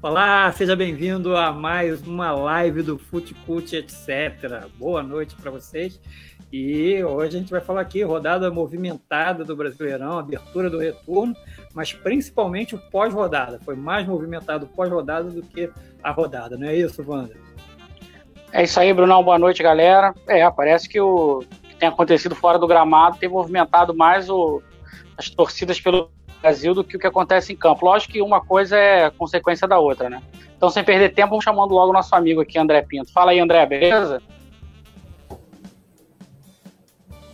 Olá, seja bem-vindo a mais uma live do Futecult, etc. Boa noite para vocês. E hoje a gente vai falar aqui rodada movimentada do Brasileirão, abertura do retorno, mas principalmente o pós-rodada. Foi mais movimentado o pós-rodada do que a rodada, não é isso, Wander? É isso aí, Brunão. Boa noite, galera. É, parece que o que tem acontecido fora do gramado tem movimentado mais o, as torcidas pelo Brasil do que o que acontece em campo. Lógico que uma coisa é consequência da outra, né? Então, sem perder tempo, vamos chamando logo o nosso amigo aqui, André Pinto. Fala aí, André, beleza?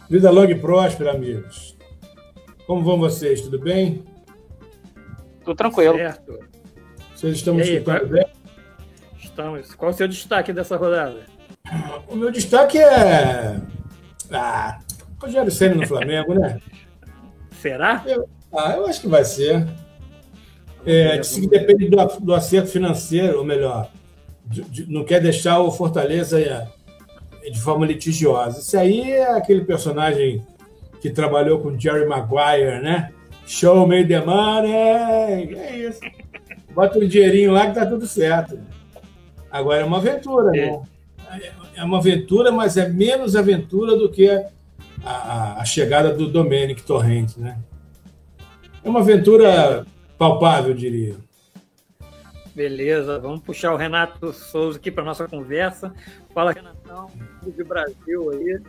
Vida longa e próspera, amigos. Como vão vocês? Tudo bem? Tudo tranquilo. Certo. Vocês estão me escutando bem? Estamos. Qual o seu destaque dessa rodada? O meu destaque é. Ah, Rogério Senna no Flamengo, né? Será? Eu, ah, eu acho que vai ser. É, disse que depende do, do acerto financeiro, ou melhor, de, de, não quer deixar o Fortaleza de forma litigiosa. Isso aí é aquele personagem que trabalhou com Jerry Maguire, né? Show me the money! É isso. Bota um dinheirinho lá que tá tudo certo. Agora é uma aventura, é. né? É uma aventura, mas é menos aventura do que a, a, a chegada do Domenic Torrente, né? É uma aventura palpável, diria. Beleza, vamos puxar o Renato Souza aqui para nossa conversa. Fala, Renatão, do Brasil aí.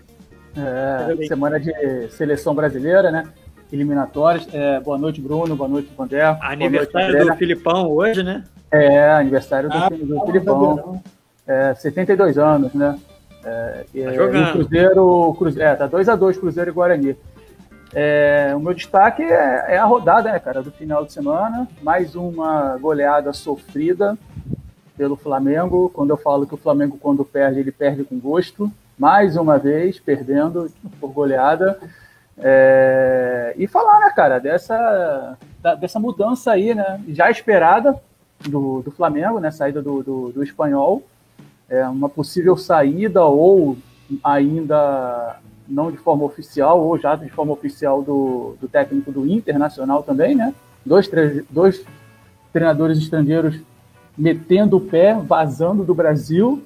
É, semana de seleção brasileira, né? Eliminatórias. É, boa noite, Bruno. Boa noite, Vandé. Aniversário noite, do Filipão hoje, né? É, aniversário do, ah, do tá Filipão. É, 72 anos, né? É, tá jogando. O Cruzeiro, Cruzeiro, é, tá 2x2 Cruzeiro e Guarani. É, o meu destaque é, é, a rodada, né, cara, do final de semana. Mais uma goleada sofrida pelo Flamengo. Quando eu falo que o Flamengo, quando perde, ele perde com gosto. Mais uma vez, perdendo por goleada. É, e falar, né, cara, dessa, dessa mudança aí, né, já esperada do, do Flamengo, né, saída do, do, do espanhol. É, uma possível saída ou ainda não de forma oficial, ou já de forma oficial do, do técnico do Internacional também, né? Dois, dois treinadores estrangeiros metendo o pé, vazando do Brasil,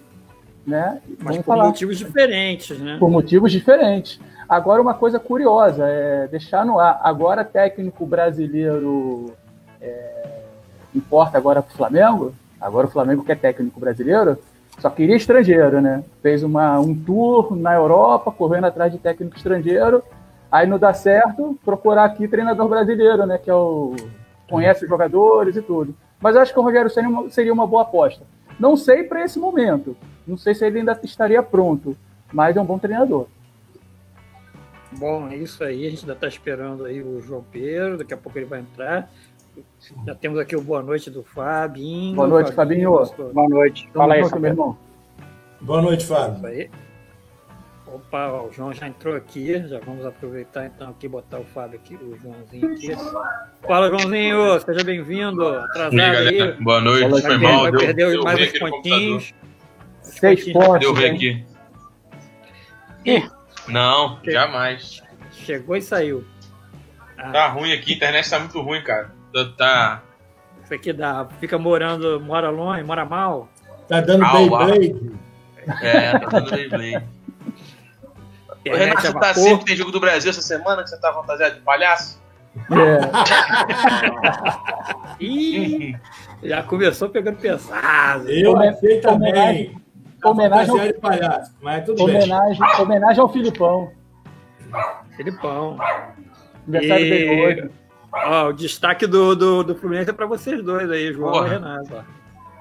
né? Mas por falar. motivos diferentes, né? Por motivos diferentes. Agora, uma coisa curiosa, é deixar no ar. Agora, técnico brasileiro é, importa agora para o Flamengo? Agora o Flamengo quer técnico brasileiro? Só queria estrangeiro, né? Fez uma, um tour na Europa, correndo atrás de técnico estrangeiro. Aí não dá certo, procurar aqui treinador brasileiro, né? Que é o conhece os jogadores e tudo. Mas eu acho que o Rogério Senna seria uma boa aposta. Não sei para esse momento. Não sei se ele ainda estaria pronto, mas é um bom treinador. Bom, é isso aí. A gente ainda está esperando aí o João Pedro. Daqui a pouco ele vai entrar. Já temos aqui o boa noite do Fabinho. Boa noite, Fabinho. Fabinho. Boa noite. Fala aí, meu irmão. Boa noite, Fábio. Aí. Opa, ó, o João já entrou aqui. Já vamos aproveitar então aqui botar o Fábio aqui, o Joãozinho aqui. Fala, Joãozinho, seja bem-vindo. Atrasado aí. Boa noite, foi mal. Vai perder deu mais uns pontinhos. Seis pontos. Deu ver aqui. Não, jamais. Chegou e saiu. Ah. Tá ruim aqui, a internet tá muito ruim, cara. Tá. Isso aqui dá. Fica morando, mora longe, mora mal. Tá dando Beyblade. É, tá dando Beyblade. Renato, você tá sempre tem jogo do Brasil essa semana que você tá fantasiado de palhaço? É. Ih, já começou pegando pesado. Eu achei também. Homenagem, ao... palhaço, mas tudo homenagem, bem. homenagem ao Filipão. Filipão. Aniversário e... dele hoje. Ó, o destaque do, do, do Fluminense é para vocês dois aí, João Porra. e Renato.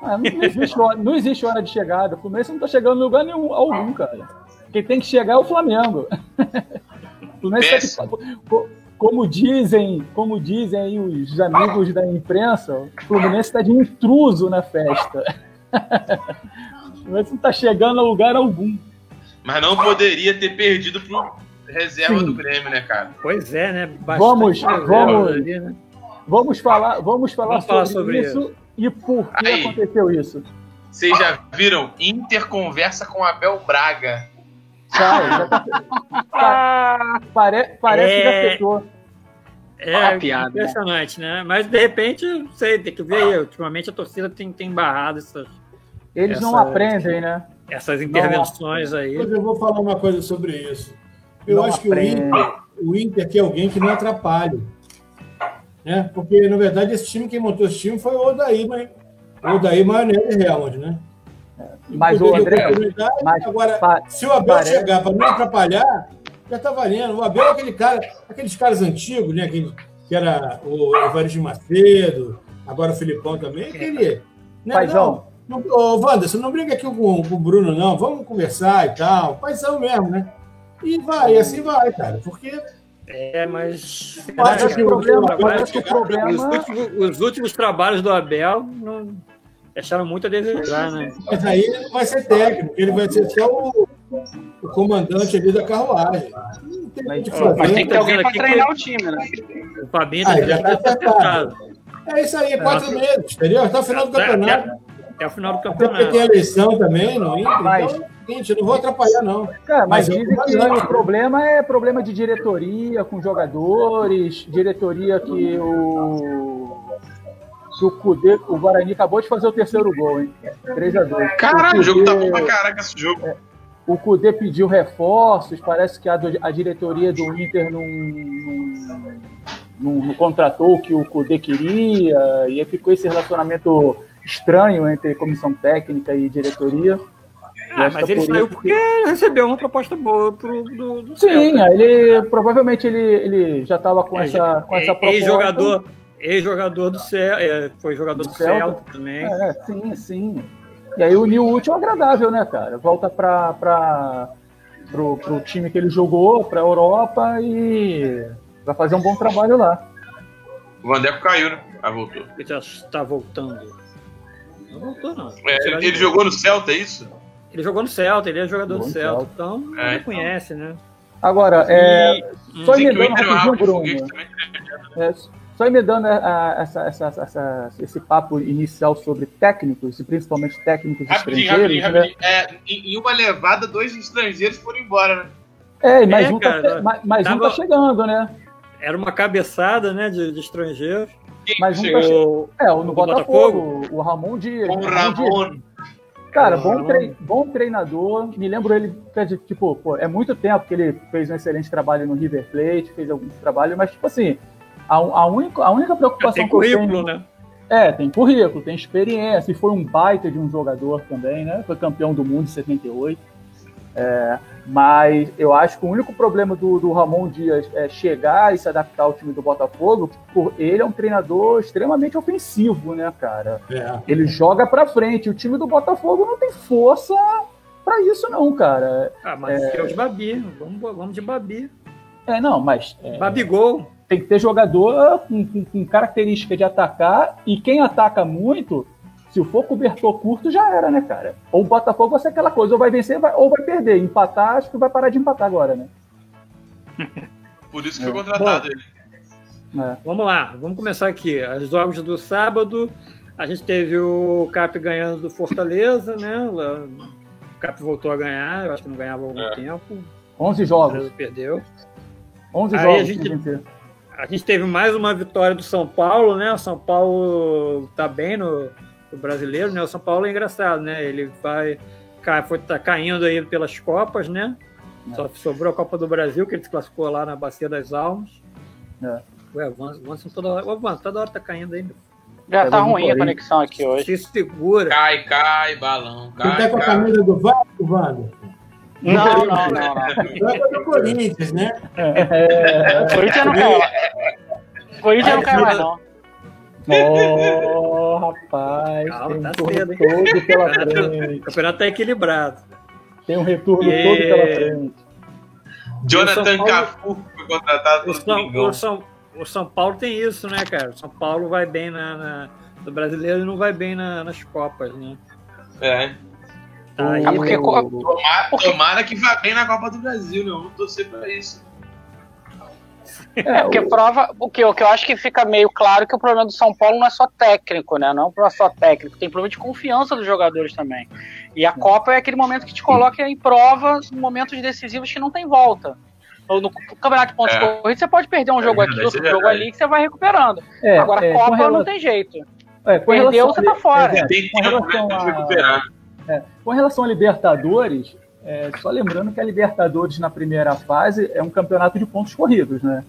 Ah, não, existe hora, não existe hora de chegada. O Fluminense não tá chegando em lugar nenhum, algum, cara. Quem tem que chegar é o Flamengo. O Fluminense tá como dizem, como dizem aí os amigos da imprensa, o Fluminense está de intruso na festa. O Fluminense não está chegando a lugar algum. Mas não poderia ter perdido pro reserva Sim. do Grêmio, né, cara? Pois é, né? Bastante vamos, vamos, ali, né? vamos falar, vamos falar, vamos falar sobre, sobre, isso, e por que Aí, aconteceu isso. Vocês já viram Interconversa com Abel Braga? Cara, já tá, pare, parece é... que já fechou. É piada, né? impressionante, né? né? Mas de repente, não sei, tem que ver aí. Ultimamente a torcida tem, tem barrado essas. Eles não aprendem, né? Essas intervenções não. aí. Mas eu vou falar uma coisa sobre isso. Eu não acho aprende. que o Inter, o Inter aqui é alguém que não atrapalha. Né? Porque, na verdade, esse time, quem montou esse time foi o Odaí, mas o Odaí Maionese Helmond, né? Mas o André. Mas, Agora, se o Abel parece... chegar para não atrapalhar, já está valendo. O Abel é aquele cara, aqueles caras antigos, né? Que, que era o Evaristo Macedo, agora o Filipão também, aquele. Né? Paizão. Não, não, ô, Wanda, você não briga aqui com, com o Bruno, não. Vamos conversar e tal. Paizão mesmo, né? E vai, e assim vai, cara. Porque é, mas. Acho que o problema, que o problema... Os, últimos, os últimos trabalhos do Abel não deixaram muito a desejar, né? Mas aí ele não vai ser técnico, ele vai ser só o, o comandante ali da carruagem. Tem mas, mas, tem que ter alguém para treinar que... o time, né? O Fabinho ah, já está acertado. É isso aí, quatro é, meses, entendeu? Até o final do campeonato. Até, até o final do campeonato. Até porque tem eleição também, não Inter. Mas... Então, gente, eu não vou atrapalhar, não. Cara, mas, mas dizem que o problema é problema de diretoria com jogadores, diretoria que o que o Cudê, o Guarani acabou de fazer o terceiro gol, hein? 3x2. Caralho, o, jogo tá bom pra caraca esse jogo. É, o Cudê pediu reforços, parece que a, a diretoria do Inter não, não, não, não, contratou o que o Cudê queria, e aí ficou esse relacionamento estranho entre comissão técnica e diretoria. Ah, mas ele saiu porque recebeu uma proposta boa pro, do, do Sim, ele provavelmente ele, ele já estava com, é, essa, com essa proposta. Ex-jogador Ex-jogador do Celta, é, foi jogador do, do Celta. Celta também. É, sim, sim. E aí o New útil agradável, né, cara? Volta para para pro, pro time que ele jogou, para a Europa e vai fazer um bom trabalho lá. O Vandeco caiu, né? Ah, voltou. Ele já está voltando. Não voltou, não. É, ele, ele jogou no Celta, é isso? Ele jogou no Celta, ele é jogador bom do Celta, Celta. então é, ele então. conhece, né? Agora, é, e, só emendando rapidinho, Bruno. É, só emendando a, essa, essa, essa, esse papo inicial sobre técnicos, e principalmente técnicos rapidinho, estrangeiros. Rapidinho, né? rapidinho. É, em uma levada, dois estrangeiros foram embora, né? É, mas é, um, tá cara, tá, mais, mais tava, um tá chegando, né? Era uma cabeçada, né, de, de estrangeiros. Mas um tá chegando. É, no, no Botafogo, Botafogo, o Ramon Dias. O Ramon. Dias. Cara, bom, bom treinador. Me lembro ele, tipo, pô, é muito tempo que ele fez um excelente trabalho no River Plate, fez alguns trabalhos, mas, tipo assim, a, a, única, a única preocupação tem que eu tenho. né? É, tem currículo, tem experiência, e foi um baita de um jogador também, né? Foi campeão do mundo em 78. É, mas eu acho que o único problema do, do, Ramon Dias é chegar e se adaptar ao time do Botafogo, por ele é um treinador extremamente ofensivo, né, cara? É. Ele joga para frente. O time do Botafogo não tem força para isso, não, cara. Ah, mas é, é o de Babi. Vamos, vamos de Babi. É, não, mas. É... Babigol tem que ter jogador com, com, com, característica de atacar, e quem ataca muito, se for cobertor curto, já era, né, cara? Ou o Botafogo vai ser aquela coisa, ou vai vencer vai, ou vai perder. Empatar, acho que vai parar de empatar agora, né? Por isso que foi é. contratado ele. É. Vamos lá, vamos começar aqui. Os jogos do sábado, a gente teve o Cap ganhando do Fortaleza, né? O Cap voltou a ganhar, eu acho que não ganhava há algum é. tempo. 11 jogos. Perdeu. 11 Aí jogos. A gente, a gente teve mais uma vitória do São Paulo, né? O São Paulo tá bem no, no brasileiro, né? O São Paulo é engraçado, né? Ele vai foi tá caindo aí pelas copas, né? É. Só sobrou a Copa do Brasil que ele se classificou lá na Bacia das Almas. É. Ué, o Avanço toda hora, o Avanço toda hora tá caindo aí. Já tá, tá ruim a conexão aqui hoje. Se segura. Cai, cai, balão. Cai, Você tá com a camisa do Vasco, Wanda? Não, não, não, não. É do Corinthians, né? É, o Corinthians não cai mais. Corinthians não cai mais, não. Oh, rapaz, Calma, tem tá um cedo, todo pela frente. O campeonato tá equilibrado. Tem um retorno e... todo pela frente. Jonathan Paulo... Cafu foi contratado o São, o São, o São Paulo tem isso, né, cara? O São Paulo vai bem na, na no brasileiro e não vai bem na, nas Copas, né? É. Tá, ah, porque, tomara, tomara, que vá bem na Copa do Brasil, né? Vamos torcer pra isso. É, porque prova. O que, o que eu acho que fica meio claro que o problema do São Paulo não é só técnico, né? Não é um problema só técnico, tem problema de confiança dos jogadores também. E a Copa é aquele momento que te coloca em prova em momentos decisivos que não tem volta. No, no campeonato de pontos é. corridos, você pode perder um jogo é, aqui, outro jogo ali, que você vai recuperando. É, Agora, é, Copa relação... não tem jeito. É, Perdeu, você tá fora. É, tem que a... recuperar. É, com relação a Libertadores, é, só lembrando que a Libertadores na primeira fase é um campeonato de pontos corridos, né?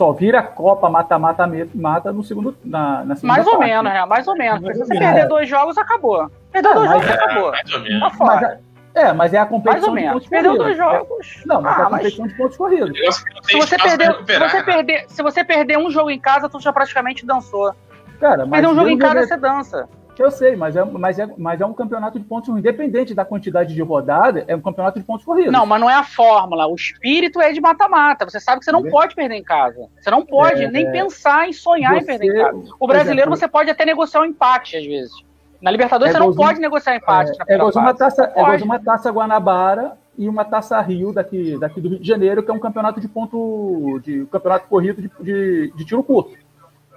Só vira Copa mata-mata mata no segundo na, na segunda Mais ou menos, né? Mais ou menos. Se você perder dois jogos, acabou. Perdeu dois jogos, acabou. Mais ou menos. Tá fora. É, mas é a competição Mais ou menos. Perdeu dois jogos. Não, mas ah, é a ah, competição mas... de pontos corridos. Se você, perder, se, você perder, se você perder um jogo em casa, tu já praticamente dançou. Cara, mas perder um jogo em casa, você dança. Eu sei, mas é, mas, é, mas é um campeonato de pontos independente da quantidade de rodada, é um campeonato de pontos corridos. Não, mas não é a fórmula. O espírito é de mata-mata. Você sabe que você não pode perder em casa. Você não pode é, nem é. pensar em sonhar você, em perder em casa. O brasileiro, exemplo, você pode até negociar um empate, às vezes. Na Libertadores, é você não pode negociar empate. É, é uma taça, é uma taça Guanabara e uma taça Rio daqui, daqui do Rio de Janeiro, que é um campeonato de ponto. de um campeonato corrido de, de, de tiro curto.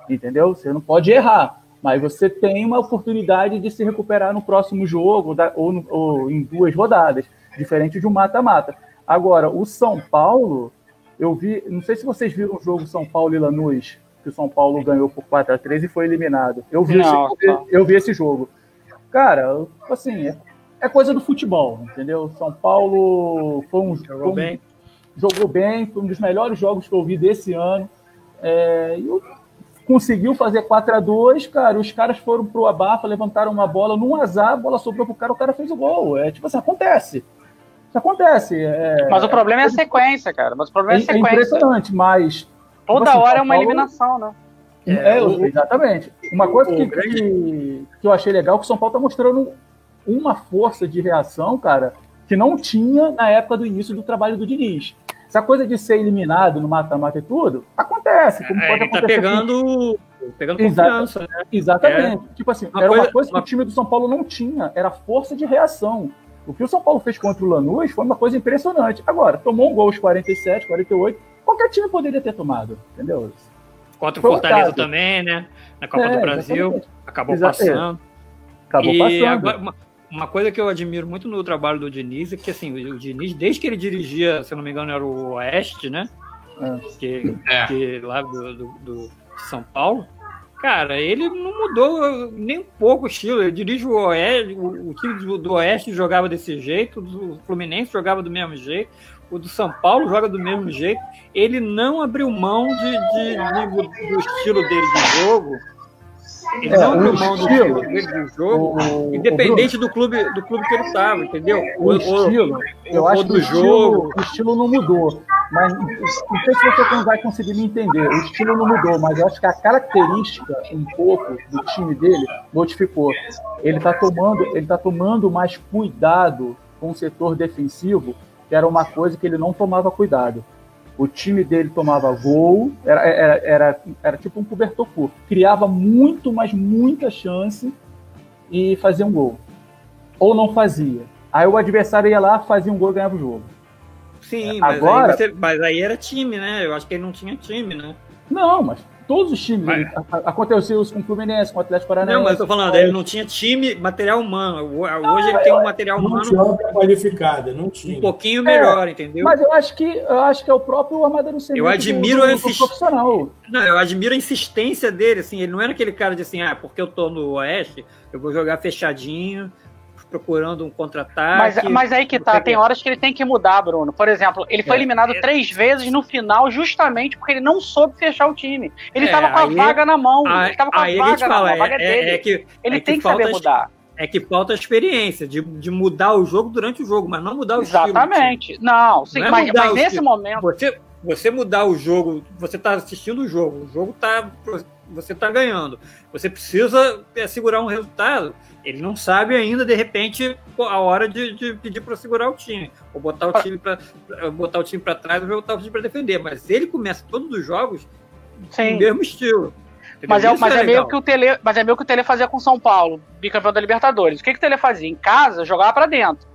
Entendeu? Você não pode errar mas você tem uma oportunidade de se recuperar no próximo jogo ou, no, ou em duas rodadas, diferente de um mata-mata. Agora, o São Paulo, eu vi, não sei se vocês viram o jogo São Paulo e Lanús, que o São Paulo ganhou por 4 a 3 e foi eliminado. Eu vi, não, esse, eu, eu vi esse jogo. Cara, assim, é, é, coisa do futebol, entendeu? São Paulo foi um, jogou, foi um, bem. jogou bem, foi um dos melhores jogos que eu vi desse ano. É, e o conseguiu fazer 4 a 2 cara, os caras foram pro abafa, levantaram uma bola num azar, a bola sobrou pro cara, o cara fez o gol. É tipo assim, acontece. Isso acontece. É, mas o problema é a sequência, cara. Mas o problema é, a é sequência. É impressionante, mas. Toda tipo assim, hora é uma Paulo... eliminação, né? É, é o... exatamente. Uma coisa que, que, que, eu achei legal é que o São Paulo tá mostrando uma força de reação, cara, que não tinha na época do início do trabalho do Diniz. Essa coisa de ser eliminado no mata-mata e tudo, acontece. Como é, pode tá acontecer. Tá pegando, pegando confiança, Exata, né? Exatamente. É. Tipo assim, uma era coisa, uma coisa que uma... o time do São Paulo não tinha, era força de reação. O que o São Paulo fez contra o Lanús foi uma coisa impressionante. Agora, tomou um gol aos 47, 48, qualquer time poderia ter tomado, entendeu? Contra o Fortaleza também, né? Na Copa é, do Brasil, exatamente. acabou Exa passando. Acabou e passando. Agora, uma, uma coisa que eu admiro muito no trabalho do Diniz é que assim, o Diniz, desde que ele dirigia, se eu não me engano, era o Oeste, né? É. Que, é. que lá do, do, do, São Paulo, cara, ele não mudou nem um pouco o estilo. Ele dirige o Oeste, o, o time do, do Oeste jogava desse jeito, o Fluminense jogava do mesmo jeito, o do São Paulo joga do mesmo jeito. Ele não abriu mão de, de, de do estilo dele de jogo ele é, não abriu mão do estilo do jogo, o, independente o do, clube, do clube que ele estava, entendeu? O, o estilo, eu acho do que jogo. o estilo não mudou. Mas não sei se você vai conseguir me entender. O estilo não mudou, mas eu acho que a característica um pouco do time dele modificou. Ele está tomando, ele tá tomando mais cuidado com o setor defensivo, que era uma coisa que ele não tomava cuidado. O time dele tomava gol, era, era, era, era tipo um cobertor curto. Criava muito, mas muita chance e fazia um gol. Ou não fazia. Aí o adversário ia lá, fazia um gol e ganhava o jogo. Sim, mas, Agora, aí você, mas aí era time, né? Eu acho que ele não tinha time, né? Não, mas Todos os times. Mas... Aconteceu isso com o Fluminense, com o Atlético Paranaense. Não, mas eu tô falando, ele não tinha time, material humano. Hoje ele tem um material não humano. Não tinha qualificada, não tinha. Um pouquinho melhor, é, entendeu? Mas eu acho que eu acho que é o próprio armadurecimento eu admiro do, do, do profissional. Não, eu admiro a insistência dele, assim, ele não era aquele cara de assim, ah, porque eu tô no Oeste, eu vou jogar fechadinho, procurando um contra-ataque. Mas, mas aí que tá, tem horas que ele tem que mudar, Bruno. Por exemplo, ele foi é, eliminado é, três vezes no final, justamente porque ele não soube fechar o time. Ele é, tava com a vaga na mão. Aí, ele tava com a vaga na mão. A vaga é, é dele. que, ele é tem que, que saber mudar. É que falta a experiência de, de mudar o jogo durante o jogo, mas não mudar o Exatamente. Estilo, não, sim, não mas, mas nesse momento. Você, você mudar o jogo, você está assistindo o jogo, o jogo está você está ganhando. Você precisa é, segurar um resultado. Ele não sabe ainda, de repente, a hora de, de pedir para segurar o time, ou botar o time para botar o time para trás ou botar o time para defender. Mas ele começa todos os jogos Sim. no mesmo estilo. Mas é, mas, é, é meio que o Tele, mas é meio que o Tele fazia com São Paulo, bicampeão da Libertadores. O que, que o Tele fazia? Em casa, jogava para dentro.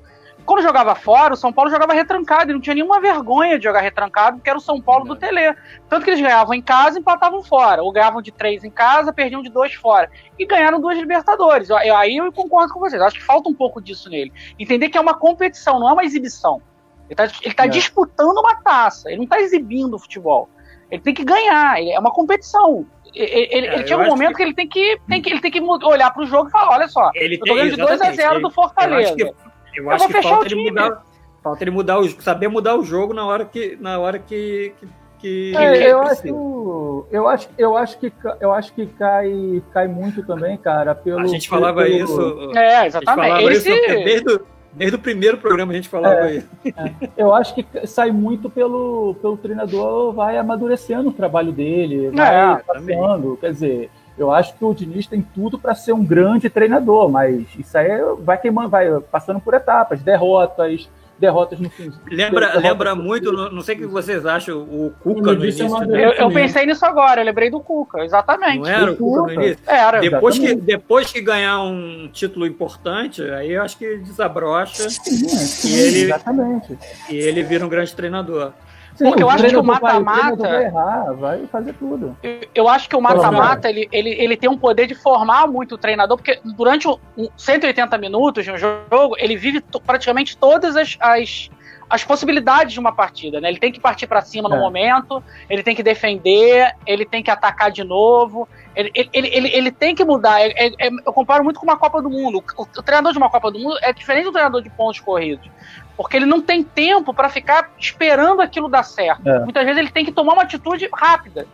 Quando jogava fora, o São Paulo jogava retrancado e não tinha nenhuma vergonha de jogar retrancado, porque era o São Paulo do Tele. Tanto que eles ganhavam em casa e empatavam fora. Ou ganhavam de três em casa, perdiam de dois fora. E ganharam duas Libertadores. Aí eu concordo com vocês. Acho que falta um pouco disso nele. Entender que é uma competição, não é uma exibição. Ele tá, ele tá é. disputando uma taça, ele não tá exibindo futebol. Ele tem que ganhar, é uma competição. Ele, ele, é, ele chega um momento que... que... ele tem que, tem que ele tem que olhar pro jogo e falar: olha só, ele eu tô ganhando de 2 a 0 do Fortaleza. Eu acho que, eu falta ele mudar. Falta ele mudar o, saber mudar o jogo na hora que, na hora que, que que é, eu acho eu acho eu acho que eu acho que cai cai muito também cara pelo a gente falava pelo... isso é exatamente a Esse... isso desde o, desde o primeiro programa a gente falava é, isso é. eu acho que sai muito pelo pelo treinador vai amadurecendo o trabalho dele vai é, passando quer dizer eu acho que o Diniz tem tudo para ser um grande treinador, mas isso aí vai queimando, vai passando por etapas, derrotas, derrotas no fim. Lembra, derrotas lembra muito, não sei o que vocês acham, o Cuca no início. Eu, eu, pensei nisso agora, eu lembrei do Cuca, exatamente. Não era o, Cuca, no início? Era. Depois que, depois que ganhar um título importante, aí eu acho que desabrocha sim, e ele, exatamente. E ele vira um grande treinador. Sim, Porque eu acho que o mata-mata. Vai, vai, vai fazer tudo. Eu, eu acho que o mata-mata ele, ele, ele tem um poder de formar muito o treinador, porque durante um, 180 minutos de um jogo, ele vive praticamente todas as, as, as possibilidades de uma partida, né? Ele tem que partir para cima é. no momento, ele tem que defender, ele tem que atacar de novo, ele, ele, ele, ele tem que mudar. É, é, é eu comparo muito com uma Copa do Mundo. O, o, treinador de uma Copa do Mundo é diferente do treinador de pontos corridos. Porque ele não tem tempo para ficar esperando aquilo dar certo. É. Muitas vezes ele tem que tomar uma atitude rápida.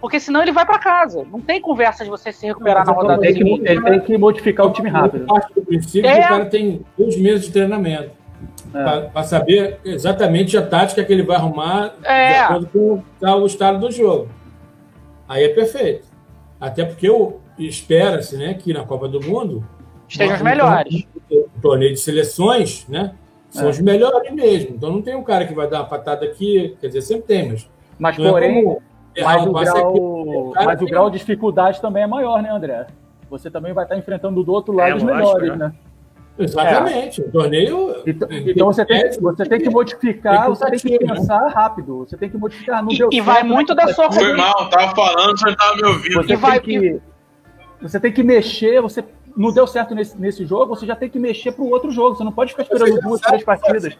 Porque senão ele vai para casa. Não tem conversa de você se recuperar na rodada. Ele, tem que, ele tem que modificar o time rápido. Parte do princípio é. que o cara tem dois meses de treinamento. É. Para saber exatamente a tática que ele vai arrumar é. de acordo com o estado do jogo. Aí é perfeito. Até porque espera-se né, que na Copa do Mundo estejam os melhores. Um torneio de seleções, né? São é. os melhores mesmo. Então não tem um cara que vai dar uma patada aqui, quer dizer, sempre tem, mas. Mas é porém, é mas, o grau, aqui, mas o grau de dificuldade também é maior, né, André? Você também vai estar enfrentando do outro lado é, os melhores, né? Exatamente. O torneio. Então, então você, tem, você tem que modificar, você tem que pensar rápido. Você tem que modificar. Não e, e vai muito da sua Foi mal, tava falando, você não tava me ouvindo. Você, vai, que, você tem que mexer, você não deu certo nesse, nesse jogo, você já tem que mexer para o outro jogo. Você não pode ficar esperando duas, três partidas.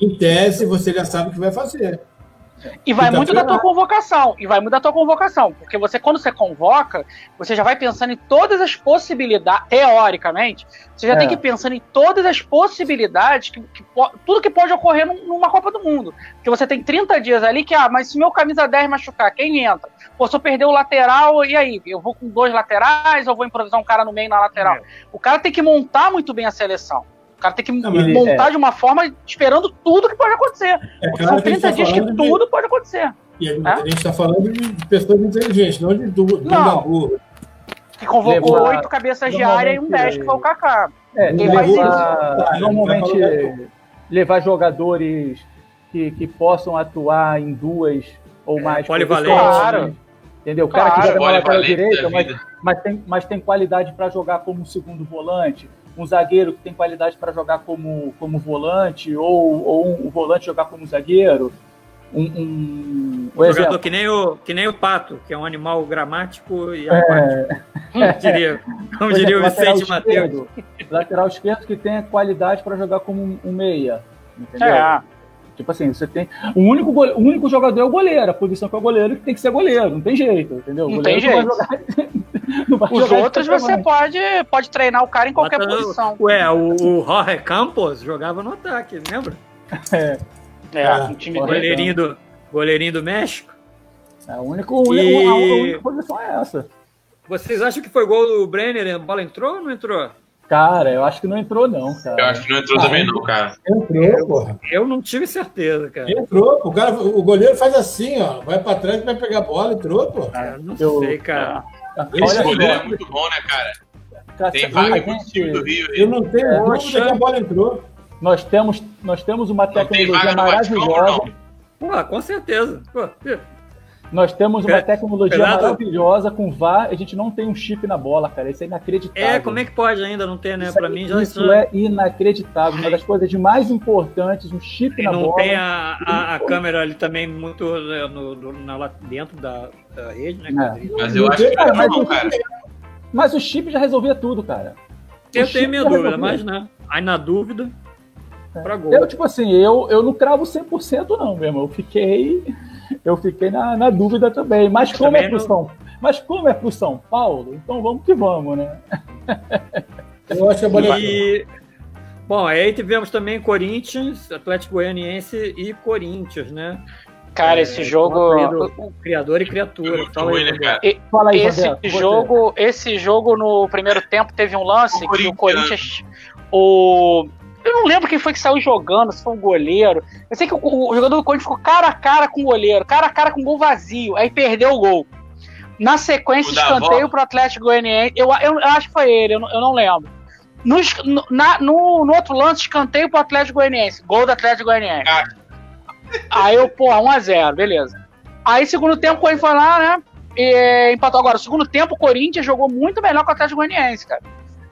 Em tese, você já sabe o que vai fazer. E vai muito da tua convocação. E vai muito da tua convocação. Porque você, quando você convoca, você já vai pensando em todas as possibilidades, teoricamente, você já é. tem que ir pensando em todas as possibilidades, que, que, tudo que pode ocorrer numa Copa do Mundo. Porque você tem 30 dias ali que, ah, mas se meu camisa 10 machucar, quem entra? Pô, se eu perder o lateral, e aí? Eu vou com dois laterais ou vou improvisar um cara no meio na lateral? É. O cara tem que montar muito bem a seleção cara tem que não, montar é. de uma forma esperando tudo que pode acontecer. É, São 30 tá dias que de... tudo pode acontecer. E a, é? gente está falando de pessoas inteligentes, não de du não. burro. Que convocou oito cabeças de área e um 10 que foi o Kaká. É, Quem faz isso? Normalmente levar jogadores que, que possam atuar em duas ou é, mais polivalente. Claro. Entendeu? O cara claro, que joga na lateral direita, mas, mas, tem, mas tem qualidade para jogar como segundo volante um zagueiro que tem qualidade para jogar como, como volante, ou, ou um, um volante jogar como zagueiro. Um, um, um jogador que nem, o, que nem o pato, que é um animal gramático e aquático. É, diria, como diria o Vicente Matheus. Lateral esquerdo que tem qualidade para jogar como um meia. Entendeu? É. Tipo assim, você tem. O único, o único jogador é o goleiro, a posição que é o goleiro que tem que ser goleiro, não tem jeito, entendeu? Não tem jeito. Os outros você pode, pode treinar o cara em qualquer posição. Ué, o, o Jorge Campos jogava no ataque, lembra? É. É, é um time goleirinho do, goleirinho do México. É, o único, e... a única posição é essa. Vocês acham que foi gol do Brenner? A bola entrou ou não entrou? Cara, eu acho que não entrou, não, cara. Eu acho que não entrou ah, também, não, cara. Entrou, porra. Eu não tive certeza, cara. Entrou. O, cara, o goleiro faz assim, ó. Vai pra trás e vai pegar a bola. Entrou, pô. Ah, não eu, sei, cara. Esse goleiro é muito bom, né, cara? Tem vários gente, times do Rio. Eu não tenho é, dúvida que a bola entrou. Nós temos, nós temos uma tecnologia maravilhosa. Pô, com certeza. Pô, nós temos uma tecnologia maravilhosa com VAR, a gente não tem um chip na bola, cara. Isso é inacreditável. É, como é que pode ainda não ter, né? Para mim já Isso é inacreditável. Uma das coisas de mais importantes, um chip e na não bola. Não tem a, a, a, câmera ali também muito né, no, no, na, dentro da, da, rede, né? É. Mas eu acho que cara, mas, não, cara. Mas o chip já resolvia tudo, cara. Eu tenho minha dúvida, mas né? Aí na dúvida. Pra gol. Eu, tipo assim, eu, eu não cravo 100% não, mesmo. Eu fiquei, eu fiquei na, na dúvida também. Mas como é pro não... São mas como é pro São Paulo, então vamos que vamos, né? Eu acho que é e... Bom, aí tivemos também Corinthians, Atlético Goianiense e Corinthians, né? Cara, é, esse jogo. O criador e criatura. Fala aí, né, e, Fala aí, esse Roberto, jogo, esse jogo no primeiro tempo teve um lance o que o Corinthians. O. Eu não lembro quem foi que saiu jogando, se foi um goleiro. Eu sei que o, o jogador do Corinthians ficou cara a cara com o goleiro, cara a cara com o gol vazio, aí perdeu o gol. Na sequência, escanteio pro Atlético Goianiense. Eu, eu, eu, acho que foi ele, eu não, eu não lembro. No, na, no, no, outro lance, escanteio pro Atlético Goianiense. Gol do Atlético Goianiense. Ah. Aí eu, porra, 1x0, beleza. Aí, segundo tempo, o Corinthians foi lá, né? E empatou agora. Segundo tempo, o Corinthians jogou muito melhor que o Atlético Goianiense, cara.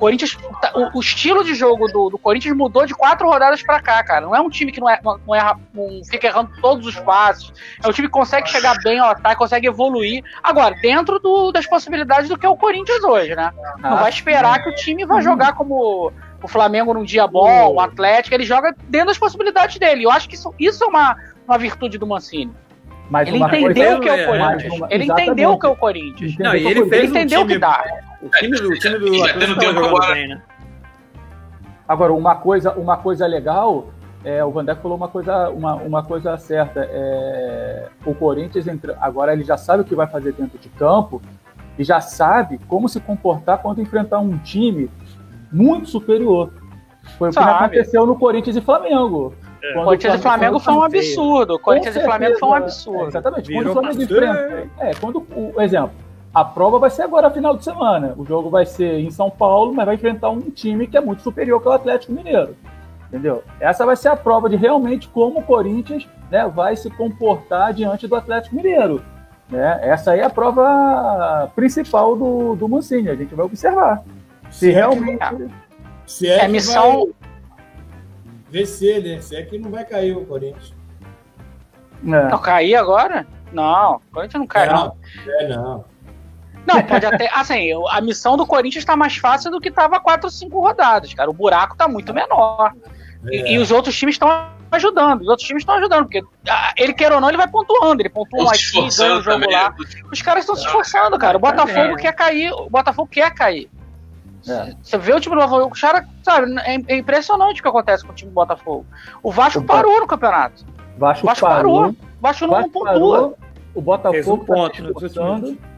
Corinthians, tá, o, o, estilo de jogo do, do, Corinthians mudou de quatro rodadas para cá, cara. Não é um time que não, é, não, erra, não fica errando todos os passos. É um time que consegue chegar bem ao ataque, consegue evoluir. Agora, dentro do, das possibilidades do que é o Corinthians hoje, né? Não vai esperar que o time vai jogar como o Flamengo num dia bom, o Atlético. Ele joga dentro das possibilidades dele. Eu acho que isso, isso é uma, uma virtude do Mancini. Mas ele entendeu o que é o Corinthians. Ele entendeu o que é o Corinthians. Não, ele, ele entendeu o que dá. O time do, o time do já Atlético tá jogando bem, né? Agora, uma coisa, uma coisa legal, é, o Vandeco falou uma coisa, uma, uma coisa certa. É, o Corinthians entra, agora ele já sabe o que vai fazer dentro de campo e já sabe como se comportar quando enfrentar um time muito superior. Foi sabe. o que aconteceu no Corinthians e Flamengo. É. Corinthians e Flamengo foi um absurdo. Corinthians e Flamengo foi um absurdo. É, exatamente. Quando o Flamengo enfrenta. É, quando o exemplo, a prova vai ser agora final de semana. O jogo vai ser em São Paulo, mas vai enfrentar um time que é muito superior que o Atlético Mineiro. Entendeu? Essa vai ser a prova de realmente como o Corinthians né, vai se comportar diante do Atlético Mineiro. Né? Essa aí é a prova principal do, do Mancini. A gente vai observar. Se, se realmente. É, se é, é missão. Vencer, né? Se é que não vai cair o Corinthians. É. Não, cair agora? Não, o Corinthians não cai, não. não. É, não. Não, pode até. Assim, a missão do Corinthians está mais fácil do que estava 4 ou 5 rodadas, cara. O buraco está muito menor. É. E, e, os outros times estão ajudando. Os outros times estão ajudando, porque ah, ele quer ou não, ele vai pontuando. Ele pontua um aqui, ganha o jogo lá. Os caras estão se esforçando, cara. O Botafogo quer cair. O Botafogo quer cair. É. Você vê o time do Botafogo, o cara, sabe, é, é, impressionante o que acontece com o time do Botafogo. O Vasco o parou no campeonato. Vasco, Vasco parou. parou. O Vasco não Vasco pontua. Parou. O Botafogo um tá ponto, tá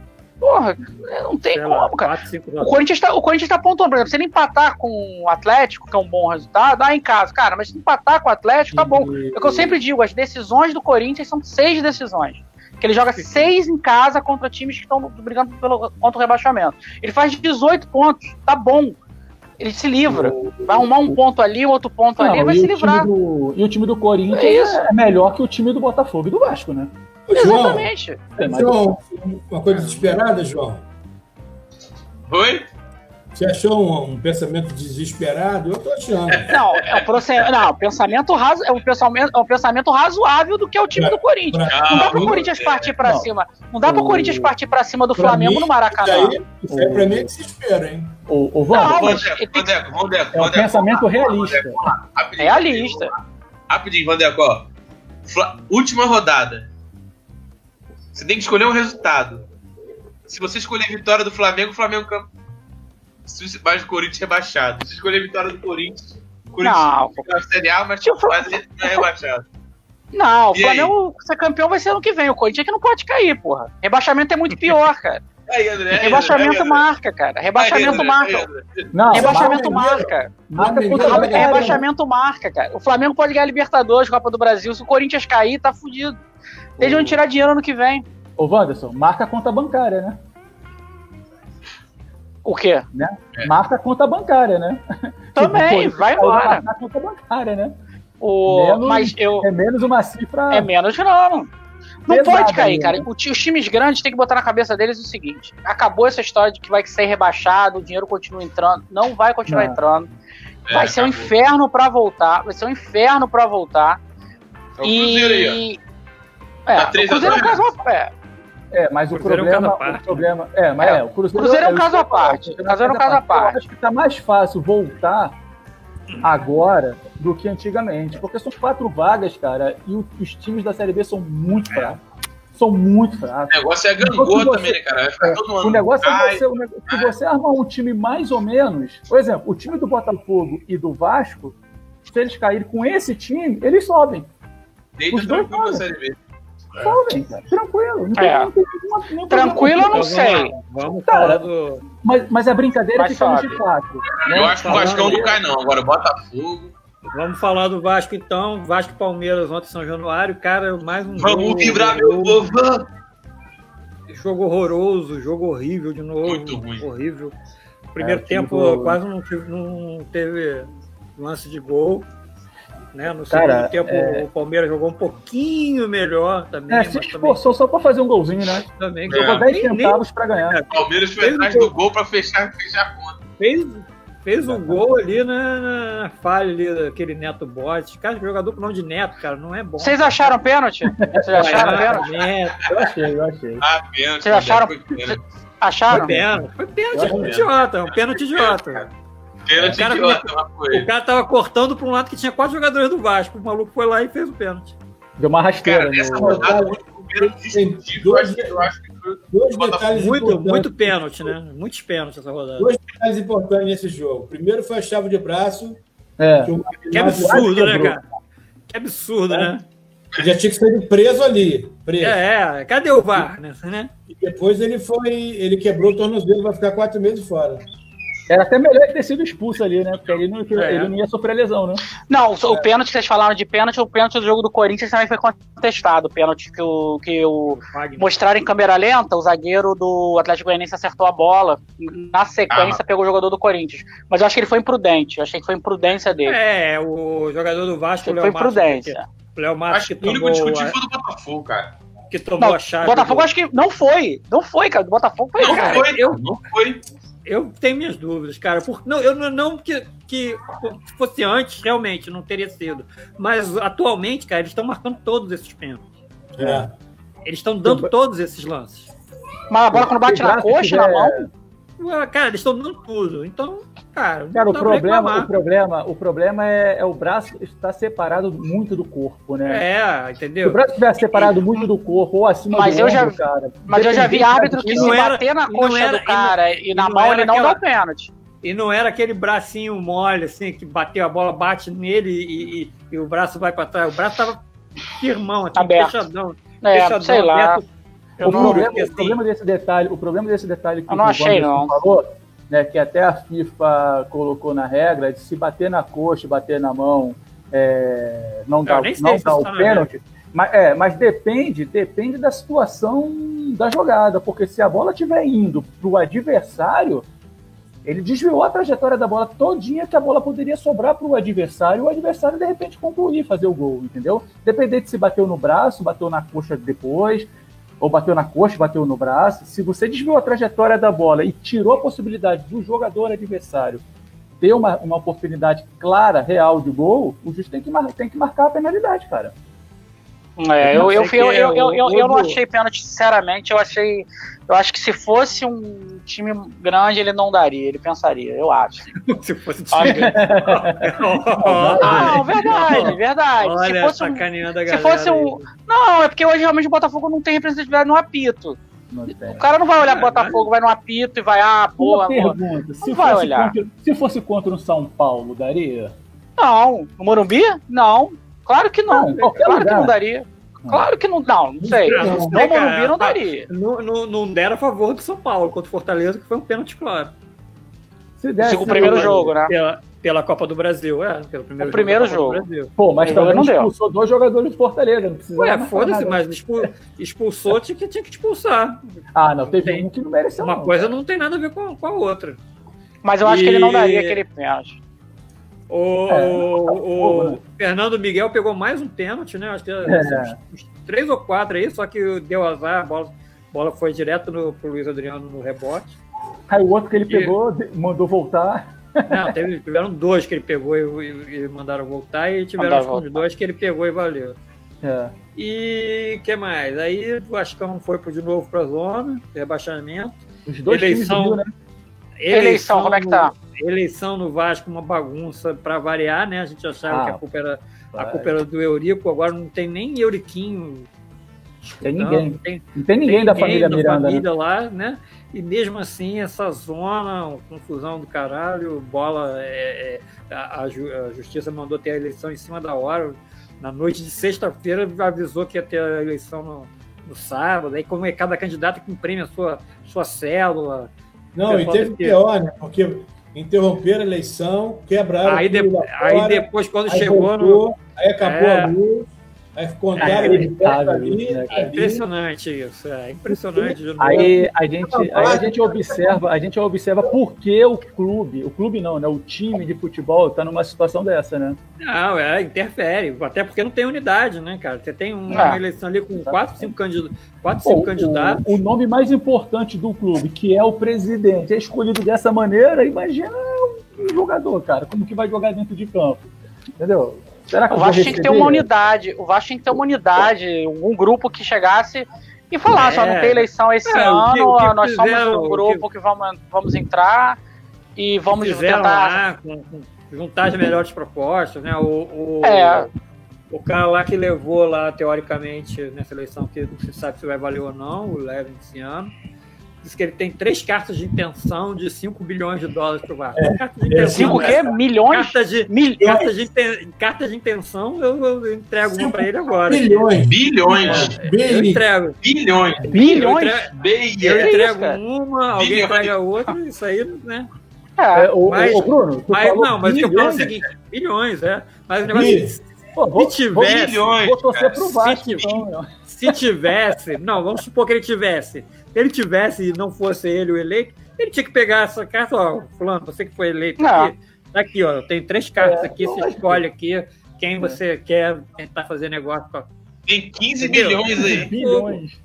Porra, não tem Sei como, lá, cara. 4, o, Corinthians tá, o Corinthians tá pontuando, por exemplo, se ele empatar com o Atlético, que é um bom resultado, dá em casa, cara, mas se empatar com o Atlético, tá bom. É o que eu sempre digo, as decisões do Corinthians são seis decisões. Que ele joga seis em casa contra times que estão brigando pelo, contra o rebaixamento. Ele faz 18 pontos, tá bom. Ele se livra. Vai arrumar um ponto ali, outro ponto não, ali, vai se livrar. Do, e o time do Corinthians é, é melhor que o time do Botafogo e do Vasco, né? Exatamente. João, uma coisa desesperada, João? Oi? Você achou um, um, pensamento desesperado? Eu tô achando. Não, é um, process... não, pensamento razo... é, um pensamento, é um pensamento razoável do que é o time do Corinthians. Pra... Não dá pro Corinthians partir para cima. Não dá pro o... Corinthians partir para cima do Flamengo mim, no Maracanã. Isso aí, pra mim é desespero, hein? O, o Não, mas... É um pensamento realista. Realista. Rapidinho, Vandeco, ó. Última rodada. Você tem que escolher um resultado. Se você escolher a vitória do Flamengo, o Flamengo mais o Corinthians rebaixado. Se escolher a vitória do Corinthians, o Corinthians não, Série A, mas tipo, quase não é rebaixado. Não, o Flamengo ser campeão vai ser ano que vem. O Corinthians é que não pode cair, porra. Rebaixamento é muito pior, cara. Aí, André, rebaixamento aí, marca, cara. Rebaixamento aí, marca. Não, rebaixamento marca. marca rebaixamento marca, cara. O Flamengo pode ganhar Libertadores, Copa do Brasil. Se o Corinthians cair, tá fudido. Eles vão tirar dinheiro ano que vem. Ô, Wanderson, marca a conta bancária, né? O quê? Né? É. Marca a conta bancária, né? Também, tipo, vai embora. Marca a conta bancária, né? O... Menos, mas eu... É menos uma cifra. É menos não. Não Pesado pode cair, cara. Né? Os times grandes têm que botar na cabeça deles o seguinte: acabou essa história de que vai ser rebaixado, o dinheiro continua entrando. Não vai continuar não. entrando. É, vai ser um inferno para voltar. Vai ser um inferno para voltar. É o e... aí, ó. É, tá o Cruzeiro é um caso à é. é, mas o, o problema, é um o problema, é, mas é, é o Cruzeiro, Cruzeiro é um caso à parte. O Cruzeiro é um caso à parte. acho que tá mais fácil voltar agora do que antigamente. Porque são quatro vagas, cara, e os times da Série B são muito é. fracos. São muito fracos. O negócio é gangorra também, né, cara? Vai ficar é, todo ano. O negócio é você, se você armar um time mais ou menos. Por exemplo, o time do Botafogo e do Vasco, se eles caírem com esse time, eles sobem. Deita os dois sobem. Cara. Tranquilo. Não é. tem, não tem Tranquilo, eu não sei. Vamos cara, do... mas, mas a brincadeira fica no G4. Né? Eu acho que o Vascão não cai, não. Agora, Botafogo. Vamos falar do Vasco então. Vasco Palmeiras ontem São Januário, cara, mais um Vamos jogo. vibrar, meu povo! Jogo horroroso, jogo horrível de novo. Muito ruim. Horrível. Primeiro é, tempo quase não teve, não teve lance de gol. Né? No Cara, segundo tempo é... o Palmeiras jogou um pouquinho melhor também. É, se esforçou também... só para fazer um golzinho, né? Também. Jogou é. 10 centavos para ganhar. O Palmeiras foi atrás do gol para fechar, fechar a conta. Fez, Fez um gol ali na, na falha ali daquele Neto Bote. Cara, jogador com nome de Neto, cara, não é bom. Vocês acharam pênalti? Vocês acharam pênalti? Neto. Eu achei, eu achei. Ah, pênalti. Vocês acharam? Acharam? Foi pênalti. Foi pênalti, um idiota, um pênalti idiota. Pênalti o cara, idiota, O cara tava cortando pra um lado que tinha quatro jogadores do Vasco. O maluco foi lá e fez o pênalti. Deu uma rasteira. Cara, né? essa rodada, o dois, eu acho que Dois detalhes muito, muito pênalti, né? Muitos pênaltis essa rodada. Dois detalhes importantes nesse jogo. Primeiro foi a chave de braço. É. Que, que absurdo, né, cara? Que absurdo, é. né? Já tinha que ser preso ali. Preso. É, é. Cadê o VAR, né? E depois ele foi. Ele quebrou o tornozelo, vai ficar quatro meses fora. Era até melhor ter sido expulso ali, né? Porque ele não, é. ele não ia sofrer lesão, né? Não, o, é. pênalti que vocês falaram de pênalti, o pênalti do jogo do Corinthians também foi contestado. O pênalti que o, que o mostraram em câmera lenta, o zagueiro do Atlético Goianiense acertou a bola. Na sequência, ah. pegou o jogador do Corinthians. Mas eu acho que ele foi imprudente. Eu achei que foi imprudência dele. É, o jogador do Vasco, o Léo Foi imprudência. O Léo Marques que tomou... O único discutível foi do Botafogo, cara. Que tomou não, a chave. Botafogo do... acho que não foi. Não foi, cara. Do Botafogo foi. Não cara, foi, eu... não foi eu tenho minhas dúvidas, cara. Por, não, eu não que, que se fosse antes, realmente, não teria sido. Mas atualmente, cara, eles estão marcando todos esses pênaltis. É. Eles estão dando todos esses lances. Mas a bola quando bate na coxa, na mão. Cara, eles estão dando tudo. Então, cara, cara o problema, o problema, o problema é, é, o braço estar separado muito do corpo, né? É, entendeu? Se o braço estiver separado muito do corpo ou acima mas do eu já, cara. Mas eu já vi árbitro que se era, bater na coxa era, do cara e, e na mão ele não aquela, dá o pênalti. E não era aquele bracinho mole, assim, que bateu a bola, bate nele e, e, e o braço vai para trás. O braço tava firmão, assim, aberto. fechadão. É, fechadão, sei lá. Aberto, o, problema, assim. o problema desse detalhe, o problema desse detalhe que eu não achei, não. falou, né, que até a FIFA colocou na regra de se bater na coxa, bater na mão, é, não dá, não dá o tá pênalti. Mas, é, mas depende, depende da situação da jogada, porque se a bola estiver indo para o adversário, ele desviou a trajetória da bola todinha que a bola poderia sobrar para o adversário, e o adversário de repente concluir, fazer o gol, entendeu? Dependente se bateu no braço, bateu na coxa depois, ou bateu na coxa, bateu no braço, se você desviou a trajetória da bola e tirou a possibilidade do jogador adversário ter uma, uma oportunidade clara, real de gol, o juiz tem que, tem que marcar a penalidade, cara. É, eu, eu, eu, eu, eu, eu, eu não achei pênalti, sinceramente, eu achei. Eu acho que se fosse um time grande, ele não daria, ele pensaria, eu acho. se fosse um time grande. não, verdade, verdade. Olha, se fosse um, se fosse um. Não, é porque hoje realmente o Botafogo não tem representatividade no apito. O cara não vai olhar pro Botafogo, vai no apito e vai, ah, porra. pergunta, se, vai olhar. Contra, se fosse contra o São Paulo, daria? Não. No Morumbi? Não. Claro que não. não claro lugar. que não daria. Claro que não, não, não sei. Não, no Morumbi não daria. Não, não, não deram a favor do São Paulo contra o Fortaleza, que foi um pênalti claro. Se desse, o primeiro jogo, né? Pela, pela Copa do Brasil, é. Pelo primeiro o primeiro jogo. Pô, mas também não expulsou deu. dois jogadores do Fortaleza, não precisa. Ué, foda-se, mas expulsou, tinha que, tinha que expulsar. Ah, não, teve tem, um que não mereceu. Uma não, coisa cara. não tem nada a ver com, com a outra. Mas eu acho e... que ele não daria aquele pênalti. O, é, o, o Fernando Miguel pegou mais um pênalti, né? Acho que é. uns, três ou quatro aí, só que deu azar, a bola, bola foi direto no, pro Luiz Adriano no rebote. Aí o outro que ele e... pegou, mandou voltar. Não, teve, tiveram dois que ele pegou e, e, e mandaram voltar, e tiveram os dois que ele pegou e valeu. É. E que mais? Aí o Vascão foi de novo para a zona, rebaixamento. Os dois eleição, times, né? Eleição, eleição, como é que tá? Eleição no Vasco uma bagunça para variar, né? A gente achava ah, que a culpa, era, a culpa era do Eurico, agora não tem nem Euriquinho. Tem ninguém. Não tem, não tem ninguém tem da família da Miranda. Família né? lá, né? E mesmo assim, essa zona, confusão do caralho, bola. É, é, a, a, justiça mandou ter a eleição em cima da hora. Na noite de sexta-feira avisou que ia ter a eleição no, no sábado. Aí, como é cada candidato que imprime a sua, sua célula. Não, e teve pior, né? Porque interromperam a eleição, quebraram aí, de, aí depois, quando chegou voltou, no. Aí acabou é, a luz. Aí contaram é, ali, né, é impressionante isso, é impressionante. Aí a gente, aí a gente observa, a gente observa por que o clube, o clube não, né, o time de futebol está numa situação dessa, né? Não, é, interfere, até porque não tem unidade, né, cara? Você tem uma ah, eleição ali com quatro, cinco candidatos, quatro, cinco candidatos. O, o nome mais importante do clube, que é o presidente, é escolhido dessa maneira, imagina um jogador, cara, como que vai jogar dentro de campo, entendeu? Será que o Vasco tinha que ter uma unidade. O Vasco tinha que ter uma unidade, um grupo que chegasse e falasse, é. ó, não tem eleição esse é, ano, o que, o que nós fizeram, somos um grupo que... que, vamos, vamos entrar e vamos tentar... Lá, com, com, juntar as melhores propostas, né? O, o, é. o cara lá que levou lá, teoricamente, nessa eleição, que não se sabe se vai valer ou não, o Levin esse ano, Diz que ele tem três cartas de intenção de 5 bilhões de dólares para o Vasco. É. Carta de intenção, cinco o quê? Milhões? Carta de, Milhões. Carta de, carta de intenção, eu, eu entrego uma para ele agora. Bilhões. Bilhões. É, eu entrego. Bilhões. Bilhões? Eu entrego, uma, alguém bilhões. entrega outra, isso aí, né? É, o, mas, o Bruno, mas, não, mas o que eu falo é o seguinte, bilhões, é. Mas o negócio é, se tivesse. Bilhões, vou torcer pro Vasco, se, então, se tivesse, não, vamos supor que ele tivesse se ele tivesse e não fosse ele o eleito, ele tinha que pegar essa carta, ó, fulano, você que foi eleito não. aqui, tá aqui, ó, tem três cartas é, aqui, você escolhe aqui quem você quer tentar fazer negócio com. Tem 15 Entendeu? bilhões aí. Bilhões.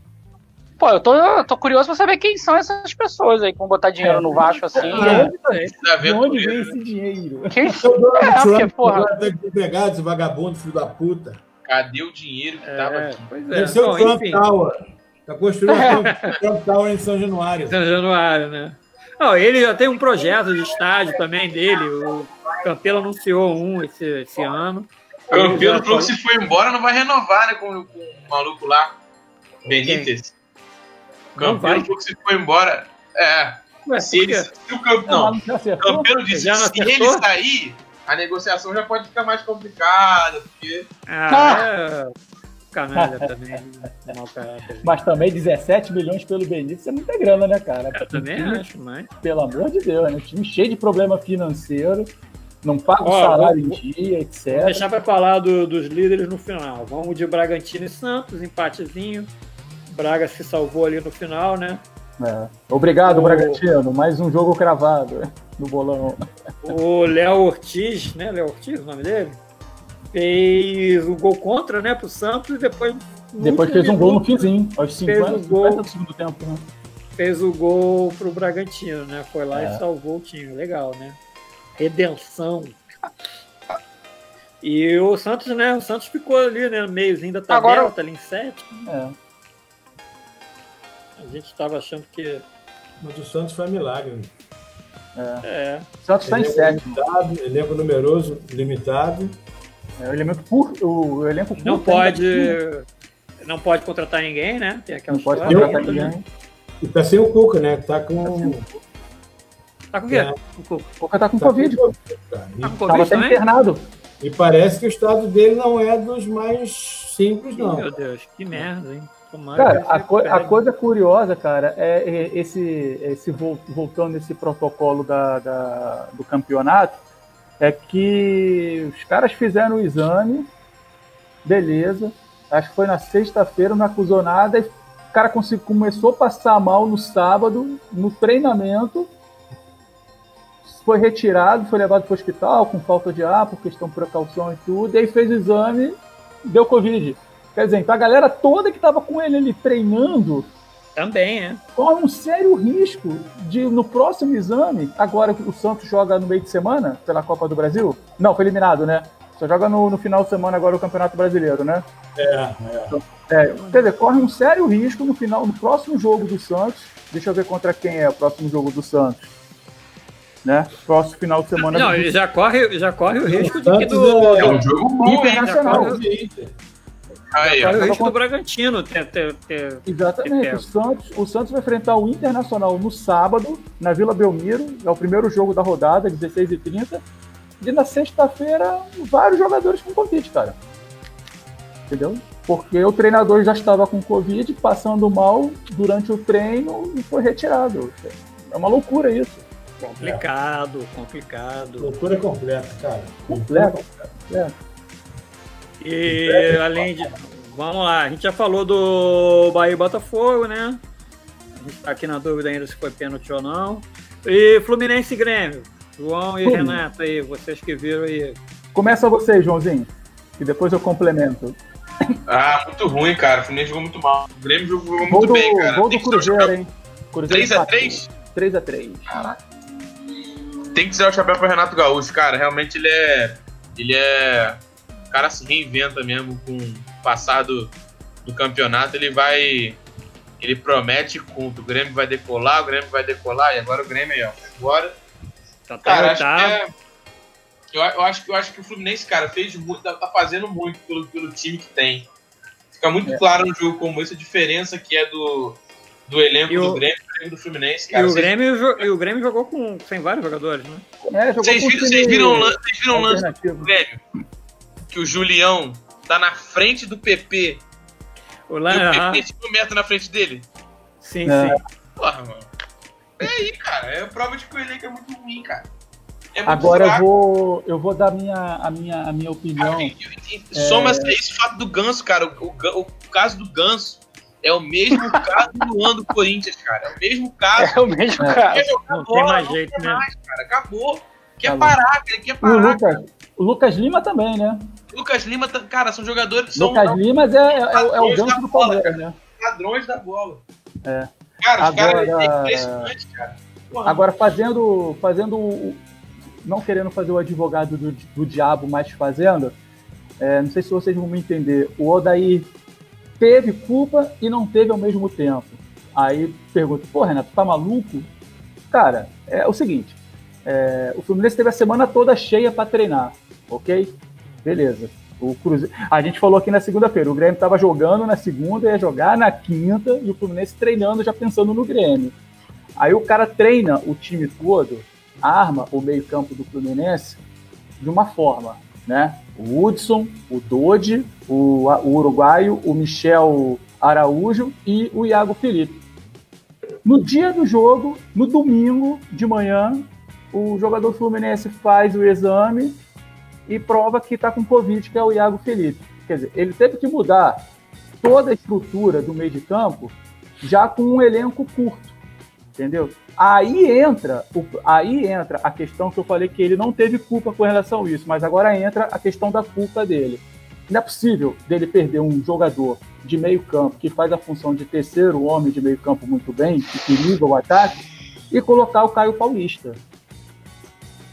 Pô, eu tô, eu tô curioso pra saber quem são essas pessoas aí que vão botar dinheiro no Vasco assim. É, tá de onde vem esse dinheiro? Quem são? É, porque, porra. Empregados, vagabundo, filho da puta. Cadê o dinheiro que tava é, aqui? Pois é. Deve ser o Trump Tower. Está construindo a Trump Tower em São Januário. São Januário, né? Não, ele já tem um projeto de estádio também dele. O Campelo anunciou um esse, esse ano. O Campelo falou que se for embora não vai renovar, né? Com, com o maluco lá, Benítez. O falou que se for embora. É. Ué, se, ele, se o Campelo. Não, Campelo disse que se ele sair, a negociação já pode ficar mais complicada. Porque... Ah, é canalha também. Mas também 17 milhões pelo Benítez é muita grana, né, cara? Eu também time, acho, mas. Pelo amor de Deus, né? time cheio de problema financeiro, não paga o salário vou, em dia, etc. Vou deixar para falar do, dos líderes no final. Vamos de Bragantino e Santos, empatezinho. Braga se salvou ali no final, né? É. Obrigado, o... Bragantino. Mais um jogo cravado no bolão. O Léo Ortiz, né? Léo Ortiz, o nome dele? fez o gol contra, né, pro Santos e depois. Depois fez um gol no finzinho, aos 50, gol, do segundo tempo, né? Fez o gol pro Bragantino, né? Foi lá é. e salvou o time. Legal, né? Redenção. E o Santos, né? O Santos ficou ali, né? No meiozinho da tabela, Agora... tá ali em sétimo. É. A gente estava achando que. Mas o Santos foi um milagre. É. é. O Santos está em sétimo. Elenco numeroso, limitado. É, o elenco por, o elenco não pode não pode contratar ninguém, né? Tem aquela não pode contratar ninguém. E tá sem o Cuca, né? Tá com Tá com o quê? É. O Cuca. O Cuca tá com tá Covid. Com COVID tá com Covid Tava internado. E parece que o estado dele não é dos mais simples, não. Meu Deus, que merda, hein? Tomara cara, a, co a, coisa curiosa, cara, é, é esse, esse voltando nesse protocolo da, da, do campeonato, é que os caras fizeram o exame, beleza, acho que foi na sexta-feira, não acusou nada, e o cara começou a passar mal no sábado, no treinamento, foi retirado, foi levado para o hospital com falta de ar, por questão de precaução e tudo, e aí fez o exame, deu Covid. Quer dizer, então a galera toda que estava com ele ali treinando também, é. Corre um sério risco de, no próximo exame, agora o Santos joga no meio de semana, pela Copa do Brasil. Não, foi eliminado, né? Só joga no, no final de semana agora o Campeonato Brasileiro, né? É, é. é. Quer dizer, corre um sério risco no final, no próximo jogo do Santos. Deixa eu ver contra quem é o próximo jogo do Santos. né? Próximo final de semana. Não, ele já corre, já corre o risco de que do. É um jogo bom, internacional. Aí, ó. risco do Bragantino. Exatamente. É. O Santos, o Santos vai enfrentar o Internacional no sábado, na Vila Belmiro. É o primeiro jogo da rodada, 16h30. E na sexta-feira, vários jogadores com Covid, cara. Entendeu? Porque o treinador já estava com Covid, passando mal durante o treino e foi retirado. É uma loucura isso. Complicado, complicado. Loucura completa, cara. Completo. completo. E além de. Vamos lá, a gente já falou do Bahia e Botafogo, né? A gente tá aqui na dúvida ainda se foi pênalti ou não. E Fluminense e Grêmio. João e Fluminense. Renato aí, vocês que viram aí. Começa você, Joãozinho. E depois eu complemento. Ah, muito ruim, cara. O Fluminense jogou muito mal. O Grêmio jogou Gol muito do, bem, cara. gol do Cruzeiro, hein? Cruzeiro 3x3? 3x3. Tem que tirar o chapéu pro Renato Gaúcho, cara. Realmente ele é. Ele é. O cara se reinventa mesmo com o passado do campeonato. Ele vai. Ele promete conto. O Grêmio vai decolar, o Grêmio vai decolar. E agora o Grêmio aí, ó. Agora. Tá Cara, acho que oitavo. é. Eu, eu acho, que- eu acho que o Fluminense, cara, fez muito, tá, tá fazendo muito pelo, pelo time que tem. Fica muito É. claro no jogo como esse a diferença que é do, do elenco E o- do Grêmio e do Fluminense, E cara. o, Vocês- Grêmio, e o Grêmio jogou com, sem vários jogadores, né? É, jogou Vocês com viram, vocês viram, o lan- vocês viram o lance do. Grêmio? Que o Julião tá na frente do PP O e Lan, o PP 5 metros na frente dele? sim, É. sim. Porra, mano. É aí, cara. É prova de que o elenco é muito ruim, cara. É muito Agora eu vou, eu vou dar minha, a, minha, a minha opinião. Cara, e Soma-se a esse fato do Ganso, cara. O, o o caso do Ganso é o mesmo caso do ano do Corinthians, cara. É o mesmo caso. É o mesmo, É. jogar Não tem mais não jeito, né? mais, cara. Acabou. Quer Tá bom. parar, ele quer E o parar. Lucas, o Lucas Lima também, né? Lucas Lima, tá- cara, são jogadores que são Lucas Lima é, é, é o- é gancho do Palmeiras, né? ladrões da bola. É. Cara, os caras Agora- é impressionante, cara. Porra. Agora, fazendo, fazendo não querendo fazer o advogado do, do diabo, mas fazendo, é, não sei se vocês vão me entender, o Odair teve culpa e não teve ao mesmo tempo. Aí pergunto, pô, Renato, tá maluco? Cara, é o seguinte, é, o Fluminense teve a semana toda cheia para treinar, ok? Beleza. O Cruzeiro, a gente falou aqui na segunda-feira, o Grêmio estava jogando na segunda, ia jogar na quinta, e o Fluminense treinando já pensando no Grêmio. Aí o cara treina o time todo, arma o meio-campo do Fluminense de uma forma, né? O Hudson, o Dodi, o, o uruguaio, o Michel Araújo e o Iago Felipe. No dia do jogo, no domingo de manhã, o jogador fluminense faz o exame e prova que está com Covid, que é o Iago Felipe. Quer dizer, ele teve que mudar toda a estrutura do meio de campo já com um elenco curto, entendeu? Aí entra, o- aí entra a questão que eu falei que ele não teve culpa com relação a isso, mas agora entra a questão da culpa dele. Não é possível dele perder um jogador de meio campo que faz a função de terceiro homem de meio campo muito bem, que liga o ataque, e colocar o Caio Paulista.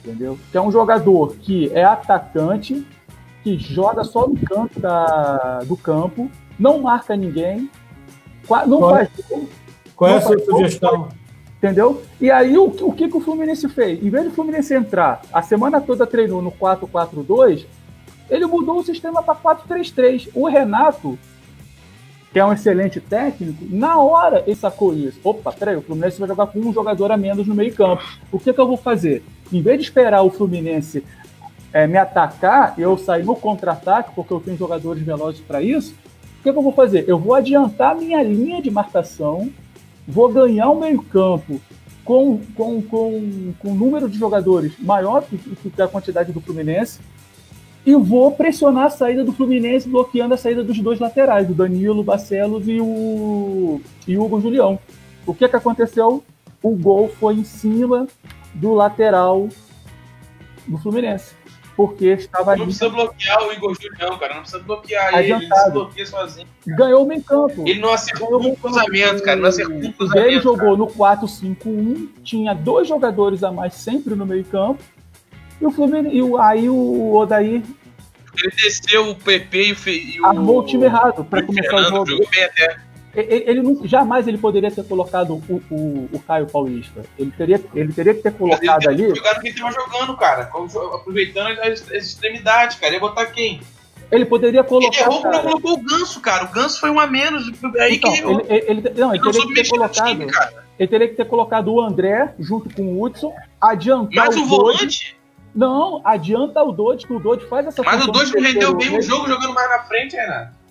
Entendeu? Que é um jogador que é atacante, que joga só no canto da- do campo, não marca ninguém, não Qual- faz gol, Qual é a sua sugestão? Entendeu? E aí, o, o que, que o Fluminense fez? Em vez do Fluminense entrar, a semana toda treinou no 4-4-2, ele mudou o sistema para 4-3-3. O Renato, que é um excelente técnico, na hora ele sacou isso. Opa, peraí, o Fluminense vai jogar com um jogador a menos no meio-campo. O que, que eu vou fazer? Em vez de esperar o Fluminense é, me atacar, eu sair no contra-ataque, porque eu tenho jogadores velozes para isso, o que, que eu vou fazer? Eu vou adiantar minha linha de marcação vou ganhar o meio-campo com, com, com, com número de jogadores maior que, que a quantidade do Fluminense e vou pressionar a saída do Fluminense, bloqueando a saída dos dois laterais, o Danilo Barcelos e o, e o Hugo Julião. O que, que aconteceu? O gol foi em cima do lateral do Fluminense, porque estava Não ali, precisa bloquear o Igor Julião, cara. Não precisa bloquear ele. Ele se Adiantado. bloqueia sozinho. ganhou o meio-campo. Ele não acertou um cruzamento, cara. Não acertou um Ele cruzamento. jogou no 4-5-1, tinha dois jogadores a mais sempre no meio-campo. E o Fluminense, e o, aí o Odair Ele desceu o PP e o. Fe- e o armou o time errado para o começar o jogo. Jogou bem até. ele, ele não, jamais ele poderia ter colocado o, o, o, Caio Paulista. Ele teria, ele teria que ter colocado ali. Jogar quem estava jogando, cara. Aproveitando as, as extremidades, cara. Ia botar quem? Ele poderia colocar. Ele errou quando colocou o Ganso, cara. O Ganso foi um a menos. Aí então, que ele, ele, ele, não, ele, ele teria que ter colocado. Time, ele teria que ter colocado o André junto com o Hudson, adiantar Mas o, o volante? Não, adianta o Dodge, que o Dodge faz essa Mas o Dodge rendeu bem o jogo jogando mais na frente, Renato.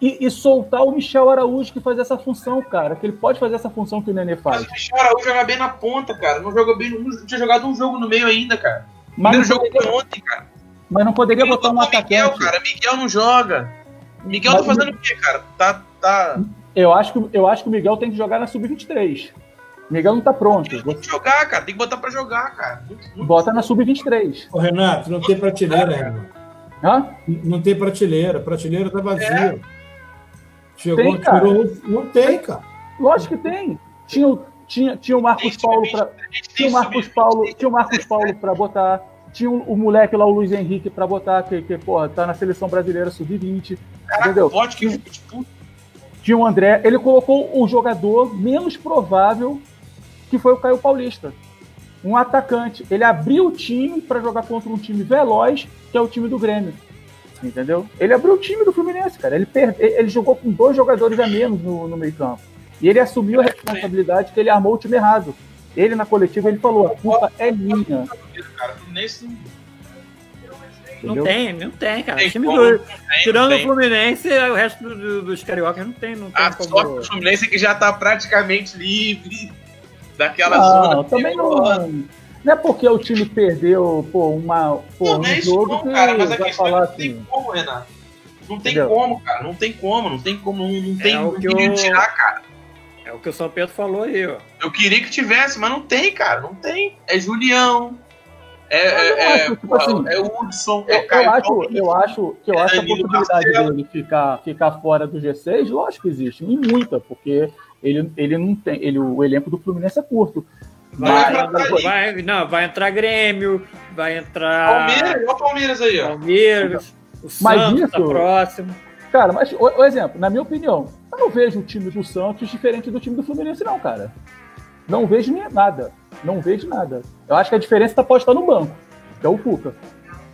E, e, soltar o Michel Araújo que faz essa função, cara. Que ele pode fazer essa função que o Nenê faz. Mas o Michel Araújo joga bem na ponta, cara. Não jogou bem. Não tinha jogado um jogo no meio ainda, cara. Mas o jogo foi ontem, cara. Mas não poderia botar um atacante. Miguel, cara. Miguel não joga. Miguel Mas tá fazendo o quê, cara? Tá. tá... Eu, acho que, eu acho que o Miguel tem que jogar na sub-23. Miguel não tá pronto. Tem que jogar, cara. Tem que botar pra jogar, cara. Bota na sub-23. Ô, Renato, não tem prateleira, Renato. Hã? Não tem prateleira. Prateleira tá vazia. É. Chegou, tem, cara. tirou. Não tem, cara. Lógico que tem. Tinha, tinha, tinha o Marcos Paulo para tinha o Marcos Paulo, tinha o Marcos Paulo para botar, tinha o, o, moleque lá o Luiz Henrique para botar que, que porra, tá na seleção brasileira sub-20, entendeu? Pode que tinha o André, ele colocou o jogador menos provável que foi o Caio Paulista. Um atacante. Ele abriu o time para jogar contra um time veloz, que é o time do Grêmio. Entendeu? Ele abriu o time do Fluminense, cara. Ele, perde, ele jogou com dois jogadores a menos no, no meio-campo. E ele assumiu a responsabilidade que ele armou o time errado. Ele, na coletiva, ele falou: a culpa é minha. Não tem, não tem, cara. Tem como, do... tem, Tirando o Fluminense, o resto do, do, dos cariocas não tem. Não tem a como... sorte do Fluminense é que já tá praticamente livre daquela não, zona. Também não, não é porque o time perdeu pô, uma, pô, não, um é jogo não, que cara, mas vai falar não tem assim. como, Renato. Não tem Entendeu? como, cara. Não tem como, não tem como, não, não tem é o que eu... tirar, cara. É o que o São Pedro falou aí, ó. Eu queria que tivesse, mas não tem, cara. Não tem. É Julião. É, é, acho, tipo assim, é, o Hudson, é Caio. Eu acho, eu acho que eu acho a possibilidade dele ficar, ficar fora do G6, lógico que existe, e muita, porque ele, ele não tem. Ele, o elenco do Fluminense é curto. Vai, vai, vai, não, vai entrar Grêmio, vai entrar. Palmeiras, olha o Palmeiras aí, ó. Palmeiras, o mas Santos tá isso, tá próximo. Cara, mas o, o, exemplo, na minha opinião, eu não vejo o time do Santos diferente do time do Fluminense, não, cara. Não vejo nada. Não vejo nada. Eu acho que a diferença tá pode estar no banco, que é o Cuca.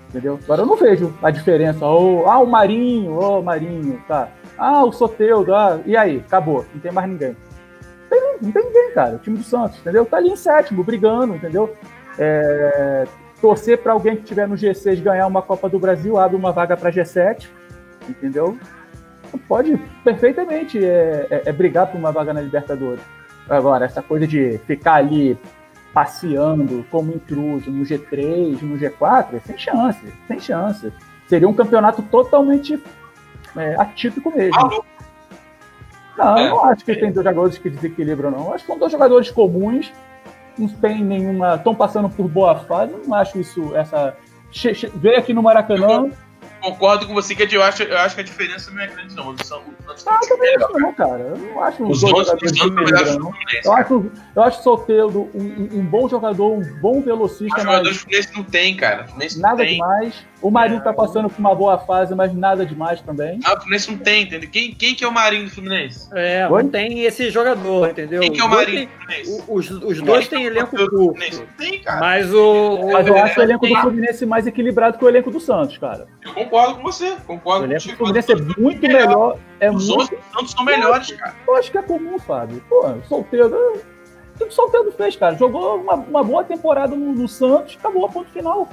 Entendeu? Agora eu não vejo a diferença. Oh, ah, o Marinho, ô oh, Marinho, tá. Ah, o Soteudo, ah, e aí? Acabou, não tem mais ninguém tem, não tem ninguém, cara. O time do Santos, entendeu? Tá ali em sétimo, brigando, entendeu? É, torcer para alguém que estiver no G6 ganhar uma Copa do Brasil, abre uma vaga para G7, entendeu? Pode perfeitamente é, é, é, brigar por uma vaga na Libertadores. Agora, essa coisa de ficar ali passeando como intruso no G3, no G4, é sem chance, sem chance. Seria um campeonato totalmente é, atípico mesmo. Não, é. eu não acho que tem dois jogadores que desequilibram, não. Eu acho que são dois jogadores comuns, não tem nenhuma. estão passando por boa fase, não acho isso. essa Veio aqui no Maracanã concordo com você que eu acho, eu acho que a diferença não é grande, não. Eles são, ah, também não, não, cara. Eu não acho os dois jogadores não. Eu acho, eu acho Soteldo um, um, bom jogador, um bom velocista. Os jogadores Fluminense não tem, cara. nada tem. demais. O Marinho é. tá passando por uma boa fase, mas nada demais também. Ah, o Fluminense não tem, entendeu? Quem, quem que é o Marinho do Fluminense? É, não tem esse jogador, entendeu? Quem que é o Marinho do Fluminense? Os, os dois têm elenco curto. Tem, cara. Mas o. Mas eu acho o elenco do Fluminense mais equilibrado que o elenco do Santos, cara. Eu concordo com você. Concordo o elenco do Fluminense é muito melhor. É Os muito... outros são melhores, cara. Eu acho que é comum, Fábio. Pô, solteiro. Tudo solteiro fez, cara. Jogou uma, uma boa temporada no, no Santos, acabou, ponto final.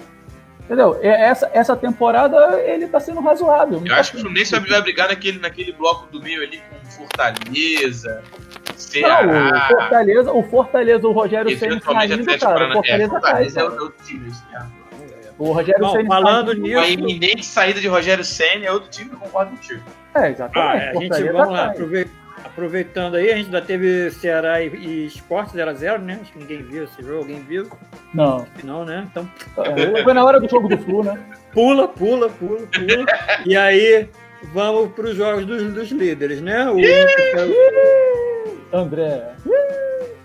Entendeu? Essa, essa temporada ele tá sendo razoável. Eu acho que o Fluminense vai, vai brigar naquele, naquele bloco do meio ali com Fortaleza, Ceará. Não, o Fortaleza, o Fortaleza, o Rogério Senna saindo, cara. O Fortaleza, é, Fortaleza cai, é outro time, esse o Rogério Senna. Falando nisso. A iminente saída de Rogério Senna é outro time, eu concordo contigo. É, exatamente. Ah, é, a gente, vamos lá, aproveitando aí, a gente ainda teve Ceará e, e Esporte 0x0, né? Acho que ninguém viu esse jogo, alguém viu? Não. Não, né? Então. É, foi na hora do jogo do Flu, né? Pula, pula, pula, pula. e aí, vamos para os jogos dos, dos líderes, né? O André.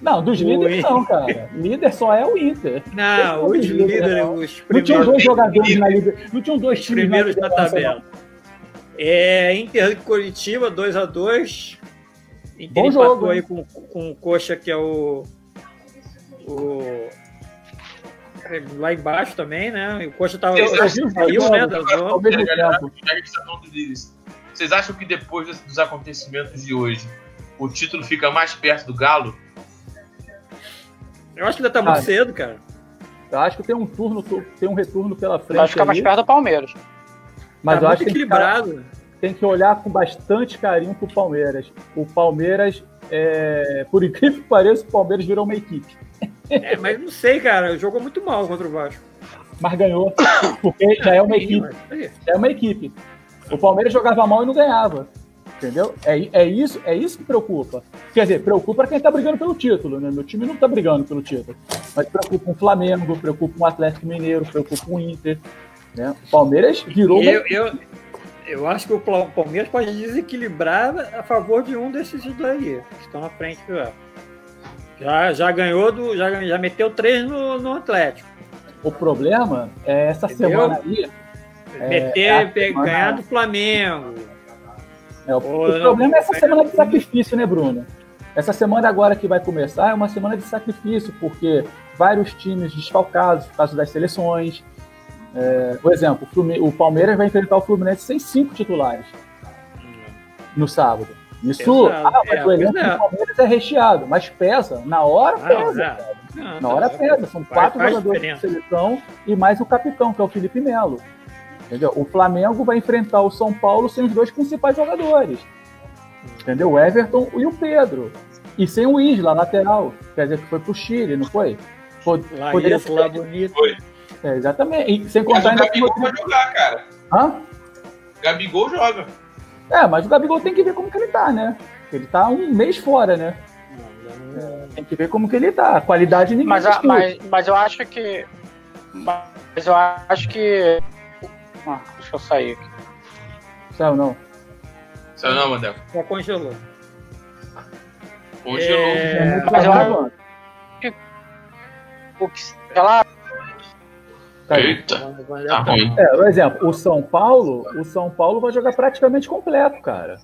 Não, dos o líderes Inter. não, cara. Líder só é o Inter. Não, os líderes, os primeiros. Não tinham dois jogadores na líder. Não tinham dois times primeiros na, tabela. É, Inter de Curitiba, 2x2. Inter Bom jogo aí com, com o Coxa, que é o, o é, lá embaixo também, né? E o Coxa tava, saiu, né? Da zona. Vocês acham que depois dos acontecimentos de hoje, o título fica mais perto do Galo? Eu acho que ainda tá muito ah, cedo, cara. Eu acho que tem um turno, tem um retorno pela frente. Vai ficar mais perto do Palmeiras. Mas tá eu acho que equilibrado. Que, tem que olhar com bastante carinho pro Palmeiras. O Palmeiras, é, por incrível que pareça, o Palmeiras virou uma equipe. É, mas não sei, cara. Jogou muito mal contra o Vasco. Mas ganhou. Porque já é uma equipe. Já é uma equipe. O Palmeiras jogava mal e não ganhava. Entendeu? É, é, isso, é isso que preocupa. Quer dizer, preocupa quem está brigando pelo título, né? Meu time não está brigando pelo título. Mas preocupa o Flamengo, preocupa o Atlético Mineiro, preocupa o Inter. Né? O Palmeiras virou. Eu, eu, eu acho que o Palmeiras pode desequilibrar a favor de um desses dois aí, que estão na frente do já, já ganhou do. Já, já meteu três no, no Atlético. O problema é essa Entendeu? semana aí. Meter, é, semana... ganhar do Flamengo. É, o, o, problema é essa semana de sacrifício, né, Bruno? Essa semana agora que vai começar é uma semana de sacrifício, porque vários times desfalcados por causa das seleções. É, por exemplo, o Palmeiras vai enfrentar o Fluminense sem cinco titulares no sábado. Isso, ah, mas é, o elenco é. do Palmeiras é recheado, mas pesa. Na hora ah, pesa. Não, Na hora pesa. São quatro faz jogadores diferença. de seleção e mais o capitão, que é o Felipe Melo. Entendeu? O Flamengo vai enfrentar o São Paulo sem os dois principais jogadores. Entendeu? O Everton e o Pedro. E sem o Isla, lateral. Quer dizer que foi pro Chile, não foi? Pod lá poderia isso, ser... lá bonito. Foi. É, exatamente. E sem contar mas o Gabigol vai jogar, cara. Hã? Gabigol joga. É, mas o Gabigol tem que ver como que ele tá, né? Ele tá um mês fora, né? tem que ver como que ele tá. A qualidade ninguém mas, a, mas, mas eu acho que. Mas eu acho que. Ah, deixa eu sair aqui. Saiu não. Saiu não, Mandel. Já congelou. Congelou. É... Mas eu acho que. O que. Ela Tá Eita, tá ruim. É, por exemplo, o São Paulo, o São Paulo vai jogar praticamente completo, cara.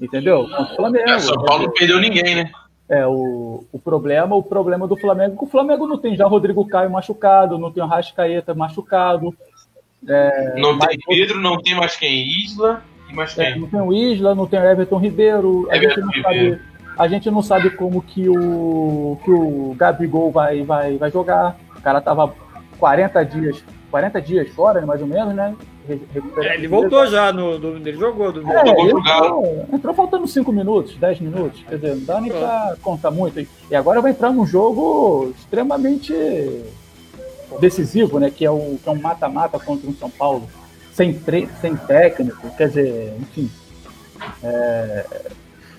Entendeu? O Flamengo. É, São Paulo não perdeu ninguém, né? É, o, o problema, o problema do Flamengo, que o Flamengo não tem já Rodrigo Caio machucado, não tem o Rascaeta machucado. É, não tem Pedro, não tem mais quem? Isla e mais é, quem? É, não tem o Isla, não tem o Everton Ribeiro. Everton a, gente Ribeiro. Sabe, a gente não sabe como que o, que o Gabigol vai, vai, vai jogar. O cara tava 40 dias, 40 dias fora, mais ou menos, né? É, ele voltou já, no, do, ele jogou. Do, é, ele entrou, entrou, faltando 5 minutos, 10 minutos, quer dizer, não dá nem pra contar muito. E agora vai entrar num jogo extremamente decisivo, né? Que é, o, que é um mata-mata contra o São Paulo, sem, sem técnico, quer dizer, enfim. É,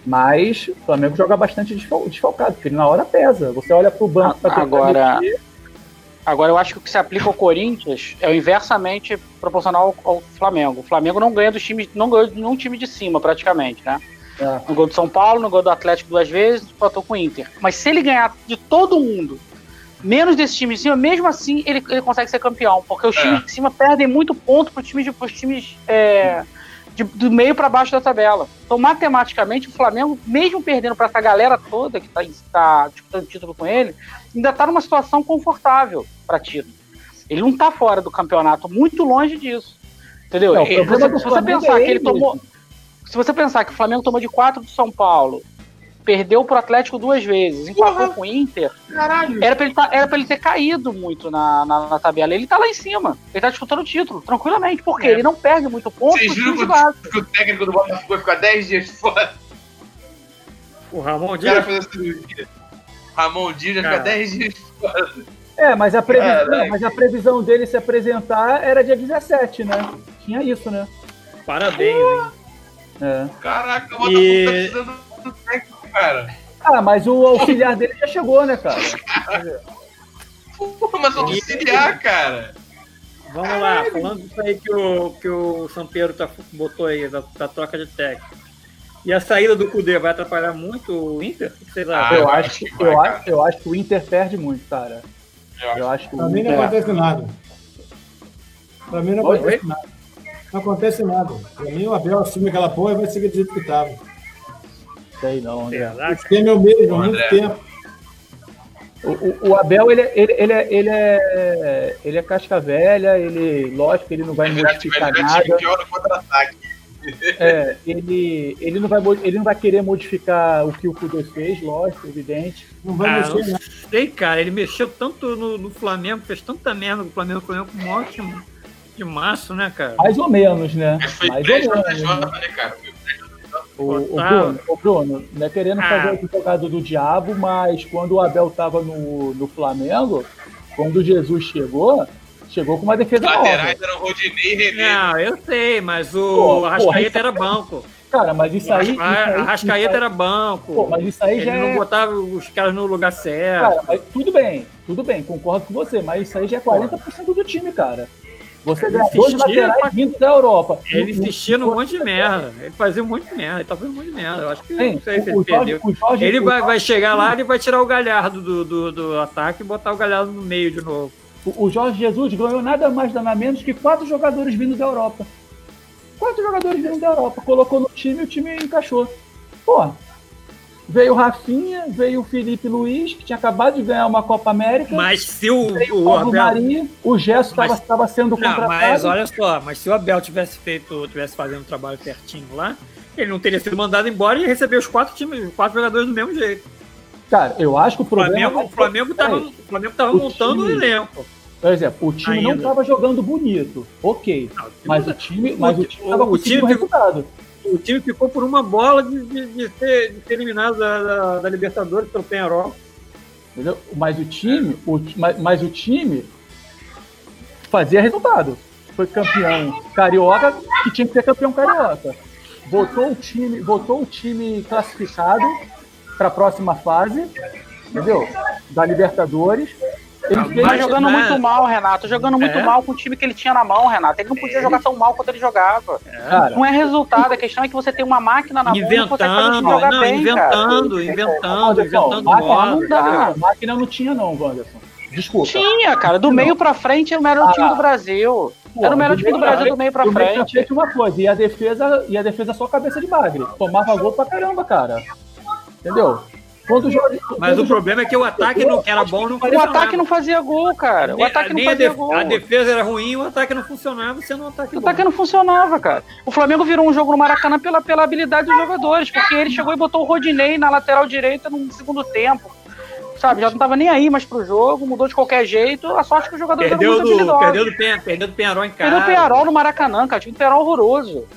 mas o Flamengo joga bastante desfalcado, porque na hora pesa. Você olha pro banco para agora Agora, eu acho que o que se aplica ao Corinthians é o inversamente proporcional ao Flamengo. O Flamengo não ganha dos times, não ganhou de nenhum time de cima, praticamente, né? É. No gol do São Paulo, no gol do Atlético duas vezes, empatou com o Inter. Mas se ele ganhar de todo mundo, menos desse time de cima, mesmo assim ele, ele consegue ser campeão. Porque os é. times de cima perdem muito ponto para os times, pros times é, de, do meio para baixo da tabela. Então, matematicamente, o Flamengo, mesmo perdendo para essa galera toda que está tá disputando título com ele, ainda está numa situação confortável para título. Ele não está fora do campeonato, muito longe disso. Entendeu? Não, ele, você, se você pensar é que ele tomou. Se você pensar que o Flamengo tomou de 4 do São Paulo, perdeu pro Atlético duas vezes, empatou com o Inter. Caralho. Era pra, ele tá, era pra ele ter caído muito na, na, na, tabela. Ele tá lá em cima. Ele tá disputando o título, tranquilamente. Porque é. ele não perde muito ponto. Vocês viram que, o técnico do Botafogo vai ficar 10 dias fora? O Ramon Dias? Ramon Dias vai ficar 10 dias fora. É, mas a, previsão, mas a previsão dele se apresentar era dia 17, né? Tinha isso, né? Parabéns, hein? É. Caraca, o Botafogo e... tá precisando do técnico cara. Ah, mas o auxiliar dele já chegou, né, cara? Porra, mas auxiliar, cara. Vamos lá, falando disso aí que o, que o Pedro tá, botou aí, da, da troca de técnico. E a saída do Cudê vai atrapalhar muito o Inter? O que vocês acham? Ah, eu, acho que, vai, eu, acho, eu acho que o Inter perde muito, cara. Eu, eu acho que pra mim não acontece nada. Pra mim não Oi? acontece nada. Não acontece nada. Pra mim o Abel assume aquela porra e vai seguir do jeito que tava. Sei não, André. O esquema é o mesmo, há muito tempo. O, o, Abel, ele, ele, ele, é, ele, é, ele é casca velha, ele, lógico, ele não vai modificar nada. É, ele, ele, não vai, ele não vai querer modificar o que o Kudê fez, lógico, evidente. Não vai ah, mexer, não sei, cara. Ele mexeu tanto no, no Flamengo, fez tanta merda no Flamengo, o Flamengo com um ótimo de março, né, cara? Mais ou menos, né? Foi Mais ou menos. Né? né, cara? O, o, Bruno, o Bruno, não é querendo ah. fazer o advogado do diabo, mas quando o Abel estava no, no Flamengo, quando o Jesus chegou, chegou com uma defesa. Laterais eram Rodinei e René. Não, eu sei, mas o pô, Arrascaeta era banco. Cara, mas isso aí. A Arrascaeta era banco. Pô, mas isso aí Ele já. Ele não é... botava os caras no lugar certo. Cara, mas tudo bem, tudo bem, concordo com você, mas isso aí já é 40% do time, cara. Você ganha dois laterais pra... vindo da Europa. Ele insistia no monte de merda. Ele fazia um monte de merda. Ele tá fazendo um monte de merda. Eu acho que Sim, não sei se ele Jorge, Jorge, ele vai, vai chegar lá e vai tirar o galhardo do, do, do, ataque e botar o galhardo no meio de novo. O, o Jorge Jesus ganhou nada mais, nada menos que quatro jogadores vindo da Europa. Quatro jogadores vindo da Europa. Colocou no time e o time encaixou. Pô, Veio o Rafinha, veio o Felipe Luiz, que tinha acabado de ganhar uma Copa América. Mas se o, o, o Abel... Maria, o Gesso estava sendo contratado. Não, mas olha só, mas se o Abel tivesse feito, tivesse fazendo um trabalho certinho lá, ele não teria sido mandado embora e receber os quatro times, os quatro jogadores do mesmo jeito. Cara, eu acho que o problema. Flamengo, o Flamengo estava o Flamengo tava montando o elenco. Por exemplo, o time Ainda. não estava jogando bonito, ok. Não, o mas, o time, mas o time estava conseguindo o resultado o time ficou por uma bola de, de, de, ser, de ser, eliminado da, da, da, Libertadores pelo Penharol. Entendeu? Mas o time, o, mas, mas o time fazia resultado. Foi campeão carioca que tinha que ser campeão carioca. Votou o time, votou o time classificado para a próxima fase, entendeu? Da Libertadores ele tá jogando né? muito mal, Renato. Jogando muito é. mal com o time que ele tinha na mão, Renato. Ele não podia jogar tão mal quanto ele jogava. É. Não é resultado, a questão é que você tem uma máquina na inventando, mão e não jogar não, bem, inventando, cara. inventando, inventando. Máquina não dá. Máquina não tinha, não, Wanderson. Desculpa. Tinha, cara. Do meio pra frente era o melhor ah, time do Brasil. Pô, era o melhor time do Brasil do meio pra do frente. Meio pra frente uma coisa, e a defesa, e a defesa só cabeça de bagre. Tomava gol pra caramba, cara. Entendeu? Quando o Jorge, Mas o problema é que o ataque não era bom, não O ataque não fazia gol, cara. O ataque não fazia gol. A defesa era ruim, o ataque não funcionava, sendo um ataque O bom. ataque não funcionava, cara. O Flamengo virou um jogo no Maracanã pela, pela habilidade dos jogadores, porque ele chegou e botou o Rodinei na lateral direita no segundo tempo. Sabe, já não tava nem aí mais pro jogo, mudou de qualquer jeito. A sorte que o jogador perdeu do, Perdeu do, perdeu do Penharol em casa. Perdeu do Penharol no Maracanã, cara. Tinha um Penharol horroroso.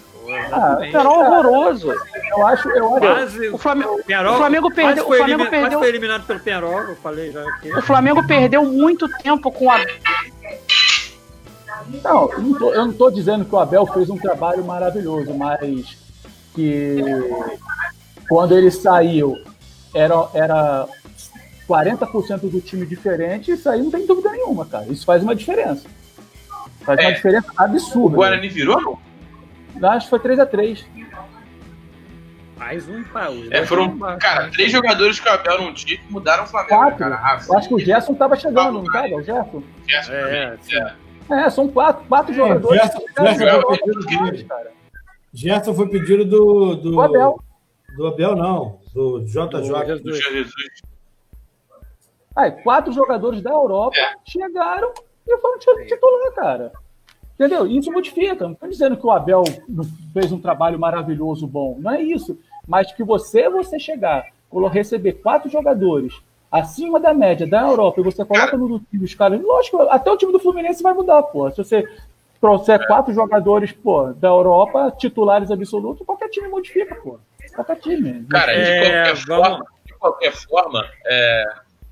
Ah, o Penarol é horroroso. Eu acho, eu acho. Quase, o, Flamengo, Penarol, o Flamengo perdeu. O Flamengo perdeu. foi eliminado pelo Penarol, eu falei já aqui. O Flamengo perdeu muito tempo com a. Não, eu não, tô, eu não tô dizendo que o Abel fez um trabalho maravilhoso, mas que quando ele saiu era, era 40% do time diferente, isso aí não tem dúvida nenhuma, cara. Isso faz uma diferença. Faz é. uma diferença absurda. O Guarani virou, não? Acho que foi 3x3. Mais um pau. É, foram, cara, três jogadores que o Abel não tinha que mudaram o Flamengo, quatro. cara. Eu acho que o Gerson tava chegando, não tava? O Gerson? Gerson é, é. é, são quatro, quatro é, jogadores. Gerson, Gerson, foi pedido, Gerson foi pedido do, do, do Abel. Do Abel, não. Do JJ. Do Jesus. Aí, quatro jogadores da Europa é. chegaram e foram titular, cara. Entendeu? Isso modifica. Não estou dizendo que o Abel fez um trabalho maravilhoso, bom. Não é isso. Mas que você, você chegar, receber quatro jogadores acima da média da Europa e você coloca no time os caras. Lógico, até o time do Fluminense vai mudar, pô. Se você trouxer quatro jogadores, pô, da Europa, titulares absolutos, qualquer time modifica, pô. Qualquer time. Cara, de é, qualquer vamos... forma, de qualquer forma é,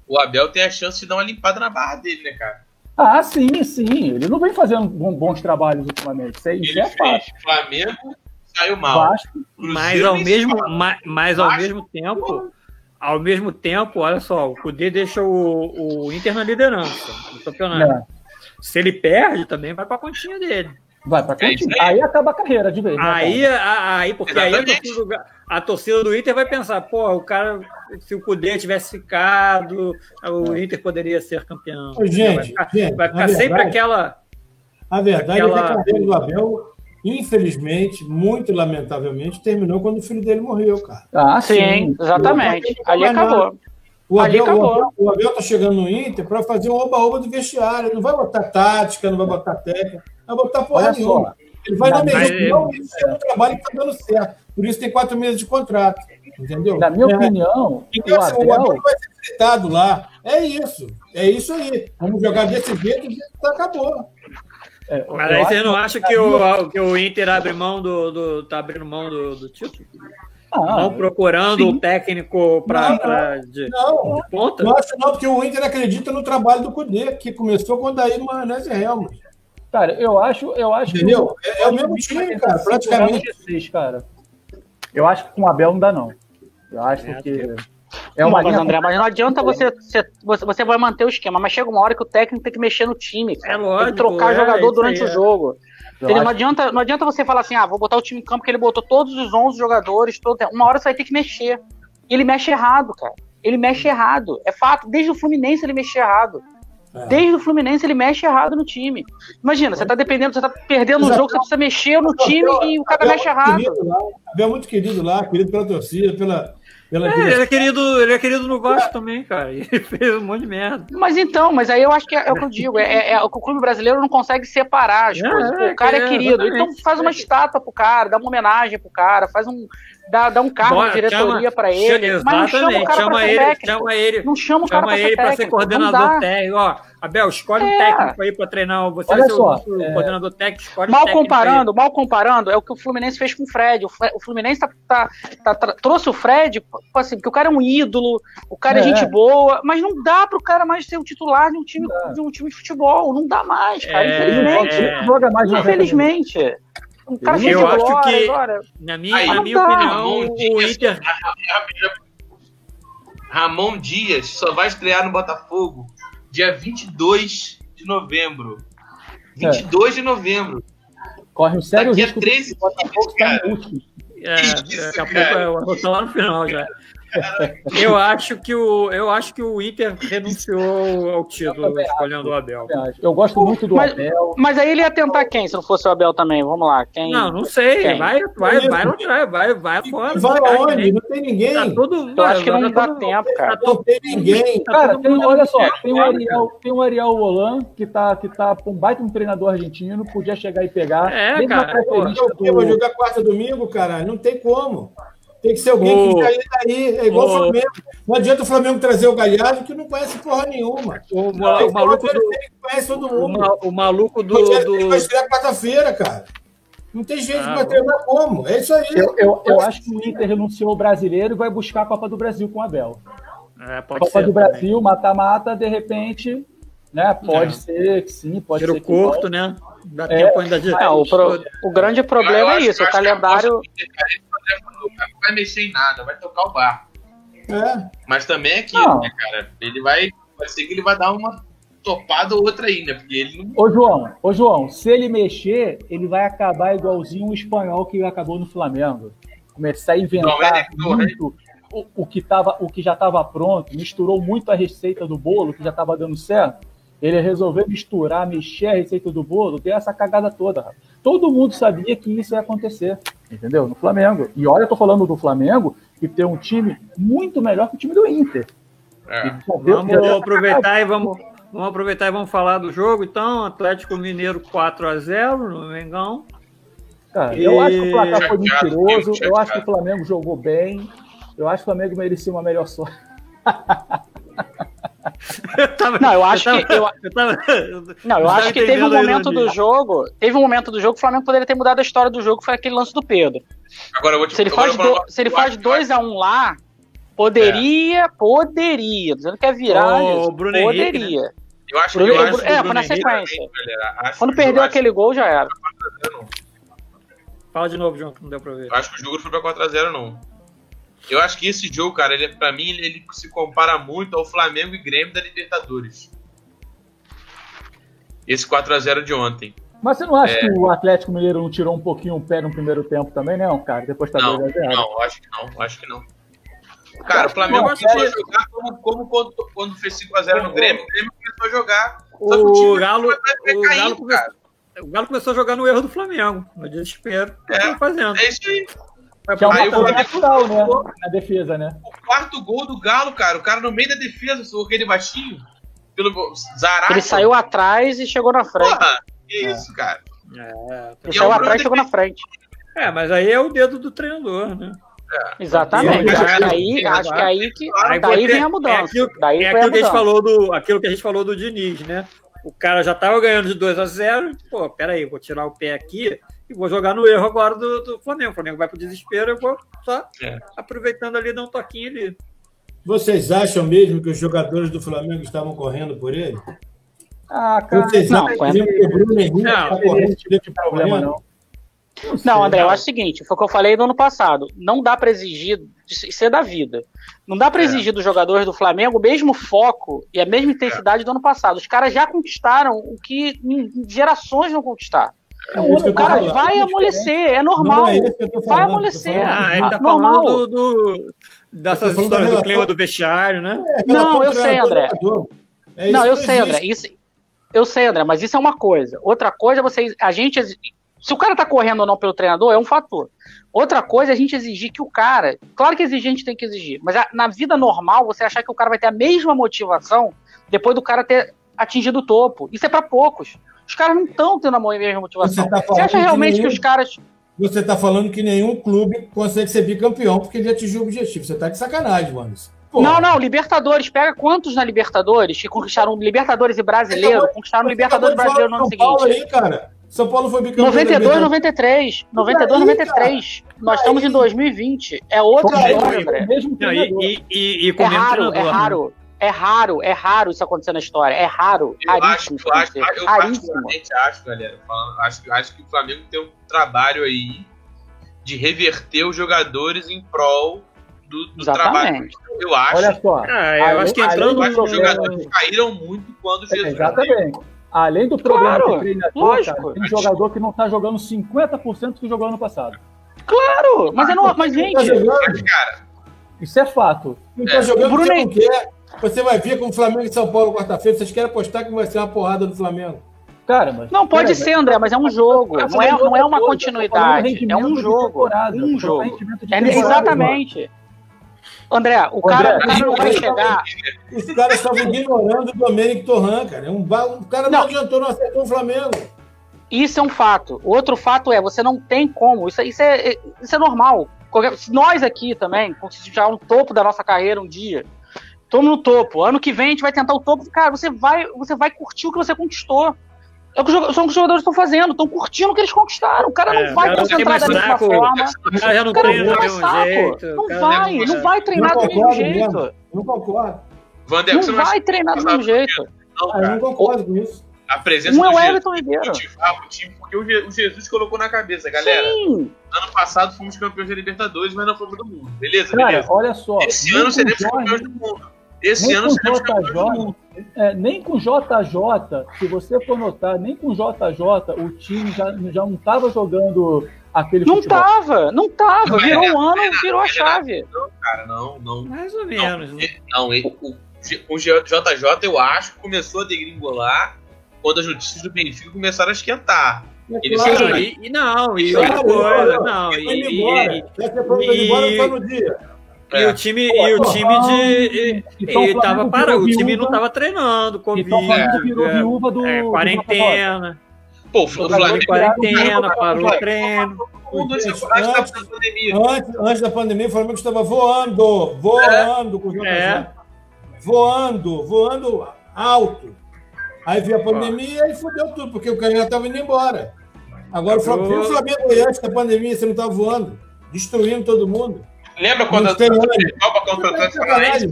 o Abel tem a chance de dar uma limpada na barra dele, né, cara? Ah, sim, sim. Ele não vem fazendo bons trabalhos ultimamente. Isso, aí, é fácil. Flamengo saiu mal. Vasco, mas ao mesmo, mas, mas ao mesmo tempo, ao mesmo tempo, olha só, o Cudê deixa o, o Inter na liderança do campeonato. É. Se ele perde, também vai para a continha dele. Vai pra continha. É aí. aí. acaba a carreira de vez. Né, aí, aí, porque aí a torcida, a torcida, do Inter vai pensar, pô, o cara, se o Cudê tivesse ficado, o Inter poderia ser campeão. Gente, vai ficar, gente, vai ficar sempre verdade, aquela. A verdade aquela... é que a carreira do Abel infelizmente, muito lamentavelmente, terminou quando o filho dele morreu, cara. Ah, sim, sim exatamente. Ali acabou. O Abel, o, Abel, está chegando no Inter para fazer um oba-oba do vestiário. Não vai botar tática, não vai botar técnica, vai botar porra Olha nenhuma. Só. Ele vai na mesma é um trabalho que está dando certo. Por isso tem quatro meses de contrato. Entendeu? Na minha é. opinião, então, o, assim, Abel... o Abel vai ser fritado lá. É isso. É isso aí. Vamos jogar desse jeito e acabou. É, Mas aí você não acha que o, que o Inter abre mão do, do. tá abrindo mão do, do título? Ah, não procurando o técnico para de, não, de ponta? Não acho não, porque o Inter acredita no trabalho do Cudê, que começou quando aí no Maionese Helmut. Cara, eu acho, eu acho Entendeu? que. É, é o mesmo time, cara, praticamente. Seis, cara. Eu acho que com o Abel não dá, não. Eu acho é, que. É uma não, mas, André, mas não adianta você, você, você vai manter o esquema, mas chega uma hora que o técnico tem que mexer no time. Cara. É lógico, tem que trocar é, jogador durante o jogo. Não adianta, não adianta você falar assim, ah, vou botar o time em campo que ele botou todos os 11 jogadores, todo... uma hora você vai ter que mexer. E ele mexe errado, cara. Ele mexe errado. É fato. Desde o Fluminense ele mexe errado. É. Desde o Fluminense ele mexe errado no time. Imagina, você tá dependendo, você tá perdendo um jogo, você precisa mexer no time e o cara mexe errado. Abel é muito querido lá, querido pela torcida, pela, é, ele, é querido, ele é querido no Vasco também, cara. Ele fez um monte de merda. Mas então, mas aí eu acho que é, é o que eu digo. É, é, é o clube brasileiro não consegue separar as é, coisas. O cara é, querido. Então faz uma estátua pro cara, dá uma homenagem pro cara, faz um. Dá, dá um cargo Bora, de diretoria para ele. Chama, mas não chama o cara chama pra ele, técnico. Chama ele, não chama o cara chama pra ele para ser coordenador técnico. Ó, Abel, escolhe um técnico aí para treinar. Você Olha só, o, o coordenador técnico, escolhe mal um comparando, Mal comparando, é o que o Fluminense fez com o Fred. O Fluminense tá, tá, tá, tá trouxe o Fred, assim, porque o cara é um ídolo, o cara é, é gente boa, mas não dá pro cara mais ser o titular de um time, de um time de futebol. Não dá mais, cara. É, infelizmente. É. Joga mais infelizmente. Um cara eu acho glória, que, agora. na minha, Aí, na minha opinião, o Dias, Inter. Ramon Dias só vai estrear no Botafogo dia 22 de novembro. 22 é. de novembro. Corre um sério Daqui risco a 13 Botafogo tá É, daqui a pouco eu vou lá no final já. Eu acho que o eu acho que o Inter renunciou ao título escolhendo o Abel. Eu gosto muito do mas, Abel. Mas aí ele ia tentar quem se não fosse o Abel também? Vamos lá, quem? Não, não sei. Quem? Vai, vai, vai, não vai, vai, vai fora. Vai aonde? Não tem ninguém. Tá tudo, eu acho que não dá tempo, cara. Não tem ninguém. Tá cara, tem, olha só, tem o Ariel, tem o Ariel Holan que tá que tá um baita um treinador argentino, podia chegar e pegar. É, cara. Eu vou jogar quarta domingo, cara. Não tem como. Tem que ser alguém o... que sair daí. É igual o... o Flamengo. Não adianta o Flamengo trazer o Galhardo que não conhece porra nenhuma. O, o maluco do... conhece todo mundo. O, maluco do. do... Vai estrear quarta-feira, cara. Não tem jeito ah, de treinar como. É isso aí. Eu, eu, eu, acho que o Inter renunciou ao brasileiro e vai buscar a Copa do Brasil com o Abel. É, Copa ser, do Brasil, mata-mata, de repente, né? Pode é. ser que sim, pode Tiro ser. Tiro curto, né? Dá é, tempo ainda de. É, o, pro, o grande problema é isso, o calendário não vai mexer em nada, vai tocar o bar. É. Mas também é aquilo, né, cara? Ele vai. Vai ser que ele vai dar uma topada ou outra ainda, né? porque ele não. Ô, João, ô, João, se ele mexer, ele vai acabar igualzinho o espanhol que acabou no Flamengo. Começar a inventar não, é muito o, o, que tava, o que já estava pronto, misturou muito a receita do bolo, que já estava dando certo. Ele resolveu misturar, mexer a receita do bolo, deu essa cagada toda. Todo mundo sabia que isso ia acontecer, entendeu? No Flamengo. E olha, eu tô falando do Flamengo, que tem um time muito melhor que o time do Inter. É. Vamos aproveitar e vamos, vamos aproveitar e vamos falar do jogo, então. Atlético Mineiro 4 a 0 no Mengão. Cara, e... eu acho que o placar foi mentiroso, eu acho que o Flamengo jogou bem, eu acho que o Flamengo merecia uma melhor sorte. Eu tava, não, eu acho eu tava, que. Eu, eu tava, não, eu acho que teve um momento do jogo. Teve um momento do jogo que o Flamengo poderia ter mudado a história do jogo, foi aquele lance do Pedro. Agora eu vou te, se ele faz, do, se ele faz 2x1 um lá, poderia, é. poderia. Dizendo que é virar, oh, Bruno poderia. Henrique, né? Eu acho que. Eu acho é, foi na sequência. Quando perdeu aquele gol, já era. Fala de novo, João, que não deu pra ver. Eu acho que o jogo foi pra 4x0, não. Eu acho que esse jogo, cara, ele, pra mim, ele, ele se compara muito ao Flamengo e Grêmio da Libertadores. Esse 4x0 de ontem. Mas você não acha é... que o Atlético Mineiro não tirou um pouquinho o pé no primeiro tempo também, não, cara? Depois tá não, 2 Não, acho que não, acho que não. Cara, o Flamengo começou a jogar como, como quando, quando fez 5x0 no Grêmio, o Grêmio começou a jogar. O, o Galo, o, Galo começou, o Galo começou a jogar no erro do Flamengo, no desespero. É, fazendo. É isso aí. Que é uma coisa natural, né? Na defesa, né? O quarto gol do Galo, cara, o cara no meio da defesa, aquele baixinho, pelo Zarate. Ele saiu atrás e chegou na frente. Porra, que é. isso, cara. É, ele saiu atrás e chegou na frente. É, mas aí é o dedo do treinador, né? É. Exatamente. Acho que aí, acho que aí que aí daí vem a mudança. É aquilo, daí é aquilo que a gente falou do, aquilo que a gente falou do Diniz, né? O cara já tava ganhando de 2 a 0 pô, peraí, vou tirar o pé aqui e vou jogar no erro agora do, do Flamengo. O Flamengo vai pro desespero, eu vou só é. aproveitando ali, dar um toquinho ali. Vocês acham mesmo que os jogadores do Flamengo estavam correndo por ele? Ah, cara, Vocês não, acham que o Bruno Henrique não, tá correndo problema, não. Não, não, André, eu acho o seguinte, foi o que eu falei no ano passado. Não dá para exigir, isso é da vida. Não dá para é. exigir dos jogadores do Flamengo o mesmo foco e a mesma intensidade é. do ano passado. Os caras já conquistaram o que gerações não conquistaram. É o cara vai amolecer, é normal. É vai amolecer. Ah, ele tá normal. falando do, do, dessas histórias do clima do vestiário, né? É, não, eu sei, André. É não, eu sei, André. Isso, eu sei, André, mas isso é uma coisa. Outra coisa, é você, a gente se o cara tá correndo ou não pelo treinador, é um fator. Outra coisa é a gente exigir que o cara. Claro que exigir a gente tem que exigir, mas na vida normal, você achar que o cara vai ter a mesma motivação depois do cara ter atingido o topo. Isso é para poucos. Os caras não estão tendo a mesma motivação. Você, tá você acha realmente que, nenhum, que, os caras. Você está falando que nenhum clube consegue ser bicampeão porque ele atingiu o objetivo. Você está de sacanagem, mano. Não, não, Libertadores. Pega quantos na Libertadores que conquistaram Libertadores e Brasileiro? Conquistaram Libertadores brasileiro no ano seguinte. Aí, cara. São Paulo foi bicampeão. 92, 93. 92, 93. Nós estamos em 2020. É outra história, André. e, e, e, é raro, é raro. É raro, é raro isso acontecer na história. É raro. Eu raríssimo. Acho, eu acho, eu particularmente acho, galera. Acho, acho que o Flamengo tem um trabalho aí de reverter os jogadores em prol do, do trabalho. Eu acho. Olha só. Ah, eu acho que entrando os jogadores caíram muito quando Jesus. Exatamente. Além do problema claro, de treinador, cara, tem jogador que não está jogando 50% que jogou ano passado. Claro, mas, é não, mas gente, tá isso é fato. Não está é. jogando o Bruno não quer. Você vai ver com o Flamengo e São Paulo quarta-feira. Vocês querem apostar que vai ser uma porrada do Flamengo? Cara, mas, não pode ser, André, mas é um jogo. Não é, não é uma continuidade. É um jogo. Um jogo. É, exatamente. André, o cara, André, o cara não vai chegar. Os caras estavam ignorando o Domênico Torran, cara. Um, o cara não, não adiantou, não acertou o Flamengo. Isso é um fato. O outro fato é, você não tem como. Isso, isso, é, isso é normal. Nós aqui também, já no topo da nossa carreira um dia. Estamos no topo. Ano que vem a gente vai tentar o topo. Cara, você vai, você vai curtir o que você conquistou. É o que os jogadores estão fazendo, estão curtindo o que eles conquistaram. O cara é, não vai concentrar da mesma forma. O cara já não treina do mesmo jeito. Não vai, não vai treinar do mesmo jeito. Não concordo. Vander, não vai treinar do mesmo jeito. Não, eu não concordo com isso. A presença um é o Everton Ribeiro. o time, porque o Jesus colocou na cabeça, galera. Sim. Ano passado fomos campeões da Libertadores, mas não fomos do mundo. Beleza? Cara, beleza. olha só. Esse ano seremos campeões do mundo. Esse ano seremos campeões do mundo. É, nem com JJ, se você for notar, nem com JJ o time já, já não estava jogando aquele Não futebol. tava, não tava. Não, virou é, um ano, é, virou a chave. Não, cara, não, não. Mais ou menos. Não, né? não ele, o, o JJ, eu acho, começou a degringolar quando as notícias do Benfica começaram a esquentar. Ele claro, e, e, não, e outra coisa, não, e, e, e, e, e, e, e o é. time, e o time de. E, e tava para, o time não tava treinando, Covid, é, é, quarentena. Pô, o Flamengo quarentena, parou o treino. Antes, da pandemia. Antes, antes da pandemia, o Flamengo estava voando, voando com o é. Voando, voando alto. Aí veio a pandemia e fudeu tudo, porque o Canhão estava indo embora. Agora, o Flamengo, o Flamengo antes da pandemia, você não estava voando, destruindo todo mundo. Lembra quando a Copa contra o Atlético Paranaense?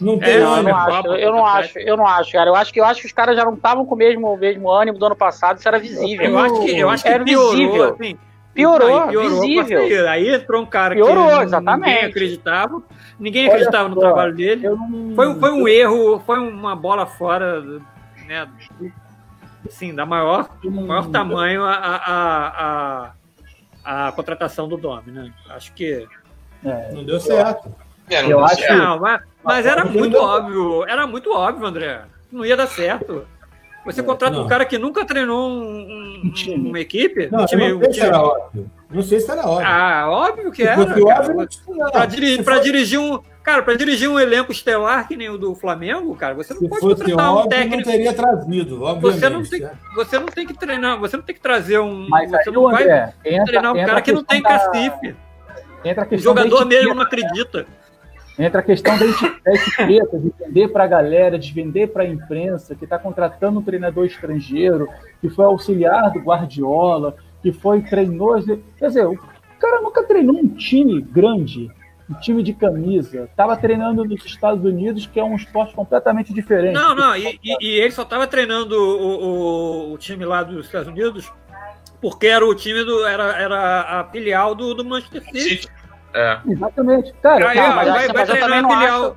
Não tem é, não, eu não acho, eu não acho, eu não acho, cara. Eu acho que eu acho que os caras já não estavam com o mesmo, o mesmo ânimo do ano passado, isso era visível. Eu acho que, eu acho que era piorou, visível. Assim, piorou, aí, piorou visível. Aí entrou um cara piorou, que exatamente. ninguém acreditava, ninguém acreditava no trabalho dele. Não... Foi, foi um erro, foi uma bola fora, né? Assim, da maior, maior tamanho a, a, a, a contratação do Domi, né? Acho que é, não deu certo. É, não eu deu acho certo. Não, mas, mas era muito óbvio. Era muito óbvio, André. Não ia dar certo. Você contrata não. um cara que nunca treinou um, um, time. uma equipe? Não, um time, não sei um time... se era óbvio. Não sei se era óbvio. Ah, óbvio que era. Para dirigir, dirigir um. Cara, para dirigir um elenco estelar que nem o do Flamengo, cara, você não se pode contratar um técnico. não teria trazido, obviamente. Você não, tem, é. você não tem que treinar, você não tem que trazer um. Mas você aí, não vai entra, treinar um cara que não tem cacife. Entra o jogador mesmo não acredita. Entra a questão da etiqueta, de vender para a galera, de vender para a imprensa, que está contratando um treinador estrangeiro, que foi auxiliar do Guardiola, que foi treinou. Quer dizer, o cara nunca treinou um time grande, um time de camisa. Estava treinando nos Estados Unidos, que é um esporte completamente diferente. Não, não, e, e, e ele só estava treinando o, o, o, time lá dos Estados Unidos porque era o time do. era, era a filial do, do Manchester City. É. Exatamente. Cara, Aí, não, mas, vai, vai treinar a filial.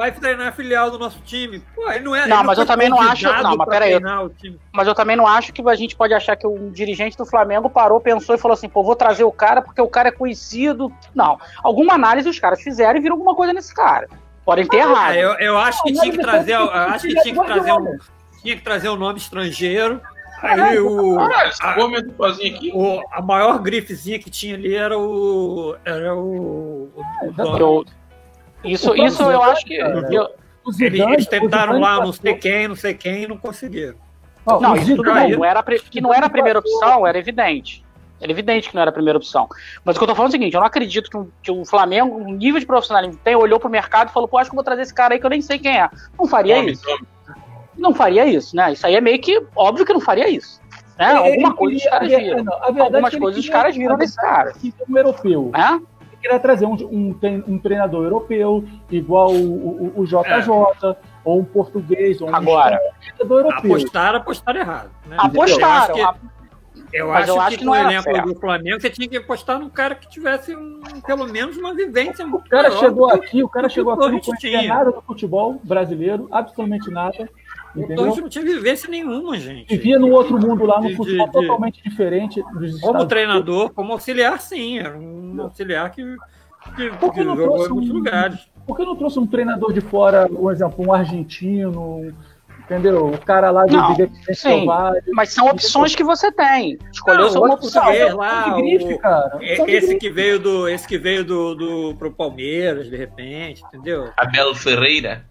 Vai treinar a filial do nosso time. Pô, ele não é. Não, mas eu também não acho. Não, mas peraí. Mas eu também não acho que a gente pode achar que um dirigente do Flamengo parou, pensou e falou assim: pô, vou trazer o cara porque o cara é conhecido. Não. Alguma análise os caras fizeram e viram alguma coisa nesse cara. Podem ter errado. Eu, eu acho que tinha que trazer. Eu acho que tinha que trazer um. Tinha que trazer um nome estrangeiro Aí o. Ah, a, aqui. O, a maior grifezinha que tinha ali era o. Era o. o eu, isso, isso eu acho que. Eu, eles, eles tentaram lá, não sei quem, não sei quem, e não conseguiram. não, isso tudo bem. Não era, que não era a primeira opção, era evidente. Era evidente que não era a primeira opção. Mas o que eu tô falando é o seguinte: eu não acredito que, um, que o Flamengo, o nível de profissionalismo que tem, olhou pro mercado e falou, pô, acho que eu vou trazer esse cara aí que eu nem sei quem é. Não faria nome, isso. Nome não faria isso, né? Isso aí é meio que óbvio que não faria isso. Né? Alguma coisa os caras viram. Algumas coisas os caras viram desse cara. Um europeu. É? Ele queria trazer um, um, um, treinador europeu, igual o, o, o JJ, é. ou um português, ou um Agora, treinador europeu. Apostaram, apostaram errado. Né? Apostaram. Eu acho que, eu acho, eu acho que, que no elenco certo. do Flamengo você tinha que apostar num cara que tivesse um, pelo menos uma vivência muito O cara chegou aqui, o cara chegou aqui, não conhecia nada do futebol brasileiro, absolutamente nada. Entendeu? Então não tinha vivência nenhuma, gente. Vivia num outro mundo lá, no de, futebol de, totalmente diferente dos Como treinador, Unidos. como auxiliar, sim. Era um auxiliar que, que, por que, que jogou em muitos um, lugares. Por que não trouxe um treinador de fora, por exemplo, um argentino, entendeu? O cara lá de não, sim, Mas são opções que você tem. Escolheu não, só uma opção. Lá, grife, o, cara. Esse que veio do, esse que veio do, do pro Palmeiras, de repente, entendeu? Abel Ferreira.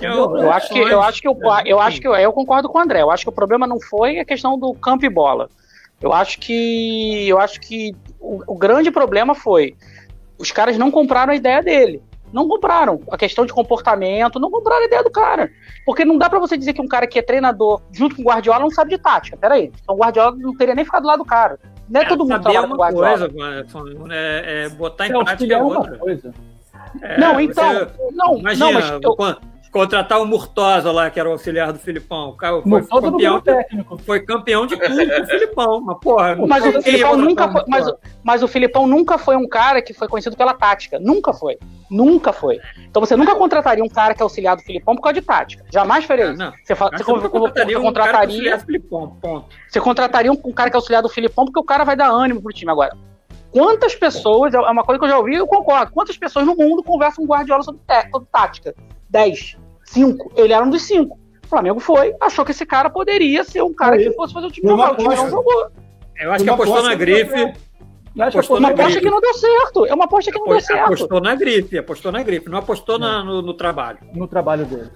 Eu acho que eu acho que eu, eu acho que eu, eu concordo com o André. Eu acho que o problema não foi a questão do campo e bola. Eu acho que eu acho que o, o grande problema foi os caras não compraram a ideia dele. Não compraram a questão de comportamento, não compraram a ideia do cara. Porque não dá para você dizer que um cara que é treinador junto com o Guardiola não sabe de tática. Peraí. Então o Guardiola não teria nem ficado lá do cara. Não é, é todo mundo trabalha com o Guardiola. Coisa, é, é botar em prática é outra. Coisa. É, não, então. Você, não, imagina, não, mas eu, contratar o Murtosa lá, que era o auxiliar do Filipão. O cara foi campeão, técnico. foi campeão de tudo com o Filipão. Mas, porra, mas o Filipão nunca foi, mas, mas, o Filipão nunca foi um cara que foi conhecido pela tática. Nunca foi. Nunca foi. Então você nunca contrataria um cara que é auxiliar do Filipão por causa de tática. Jamais faria isso. Não, você, fala, você, você contrataria. Um contrataria Filipão, ponto. Você contrataria um, um cara que é auxiliar do Filipão porque o cara vai dar ânimo pro time agora. Quantas pessoas, é uma coisa que eu já ouvi, eu concordo. Quantas pessoas no mundo conversam com o Guardiola sobre, sobre tática? 10. Cinco. Ele era um dos cinco. O Flamengo foi, achou que esse cara poderia ser um cara que fosse fazer o time jogar. O time não jogou. Eu acho que apostou na grife. Apostou uma aposta que não deu certo. É uma aposta que não deu certo. Apostou na grife, apostou na grife, não apostou na, no, no, trabalho. No trabalho dele.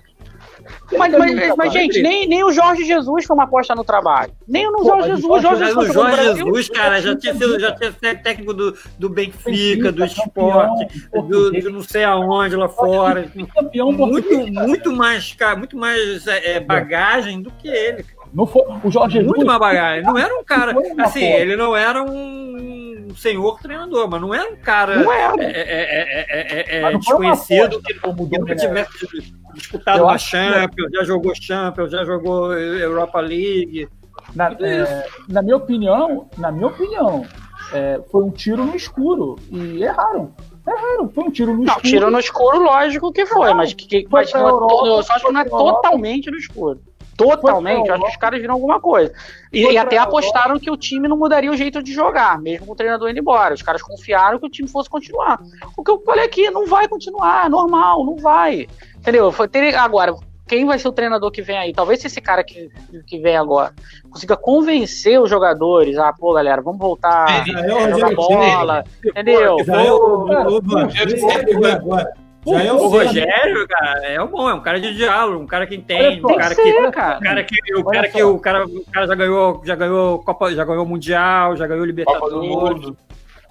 Mas, mas, mas, gente, nem, nem o Jorge Jesus foi uma aposta no trabalho. Nem o Jorge Jesus. O Jorge, Jesus, Jorge Jesus, cara, já tinha sido, já tinha sido técnico do, do Benfica, do esporte, do, do não sei aonde lá fora. Muito, muito mais, cara, muito mais é, é, bagagem do que ele. Não foi, o Jorge Jesus. Muito mais bagagem. Não era um cara. Assim, ele não era um senhor treinador, mas não era um cara não era. É, é, é, é desconhecido que, que nunca tivesse disputado uma Champions, já jogou Champions, já jogou Europa League. Na, é, na minha opinião, na minha opinião, é, foi um tiro no escuro e erraram. Erraram, foi um tiro no não, escuro. Tiro no escuro, lógico que foi, mas, que, mas não, Europa, eu só acho que não é totalmente no escuro. Totalmente, eu acho que os caras viram alguma coisa. E, e até apostaram que o time não mudaria o jeito de jogar, mesmo com o treinador indo embora. Os caras confiaram que o time fosse continuar. O que eu falei aqui, não vai continuar, é normal, não vai. Entendeu? Foi ter, agora, quem vai ser o treinador que vem aí. Talvez se esse cara que, que vem agora consiga convencer os jogadores, ah, pô, galera, vamos voltar a jogar bola, entendeu? Já é o, Rogério, cara, é um bom, é um cara de diálogo, um cara que entende, um cara, que, cara. Um cara que, o cara que o cara, o cara já ganhou, já ganhou Copa, já ganhou Mundial, já ganhou Libertadores.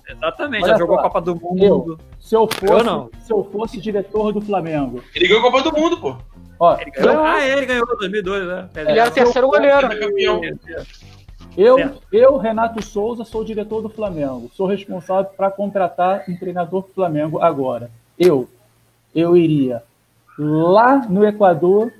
Exatamente, Olha já jogou só, Copa do Mundo. Eu, se eu fosse, eu não. se eu fosse diretor do Flamengo. Ele ganhou a Copa do Mundo, pô. Ó, ele ganhou, ah, ele ganhou 2002, né? Ele era o terceiro goleiro. Eu, eu, Renato Souza, sou diretor do Flamengo. Sou responsável para contratar um treinador do Flamengo agora. Eu, eu iria lá no Equador,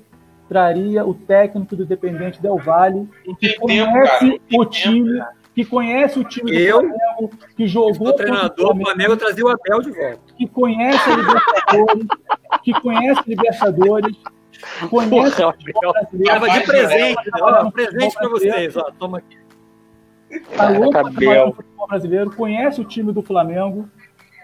traria o técnico do Dependente Del Valle, que conhece o time, que conhece o time do eu, Flamengo, que jogou. O treinador do Flamengo trazia o Abel de volta. Que conhece a Libertadores, que conhece a Libertadores, conhece Porra, o brasileiro. de presente, ó, um presente para vocês, ó, toma aqui. Tá louco futebol brasileiro, conhece o time do Flamengo,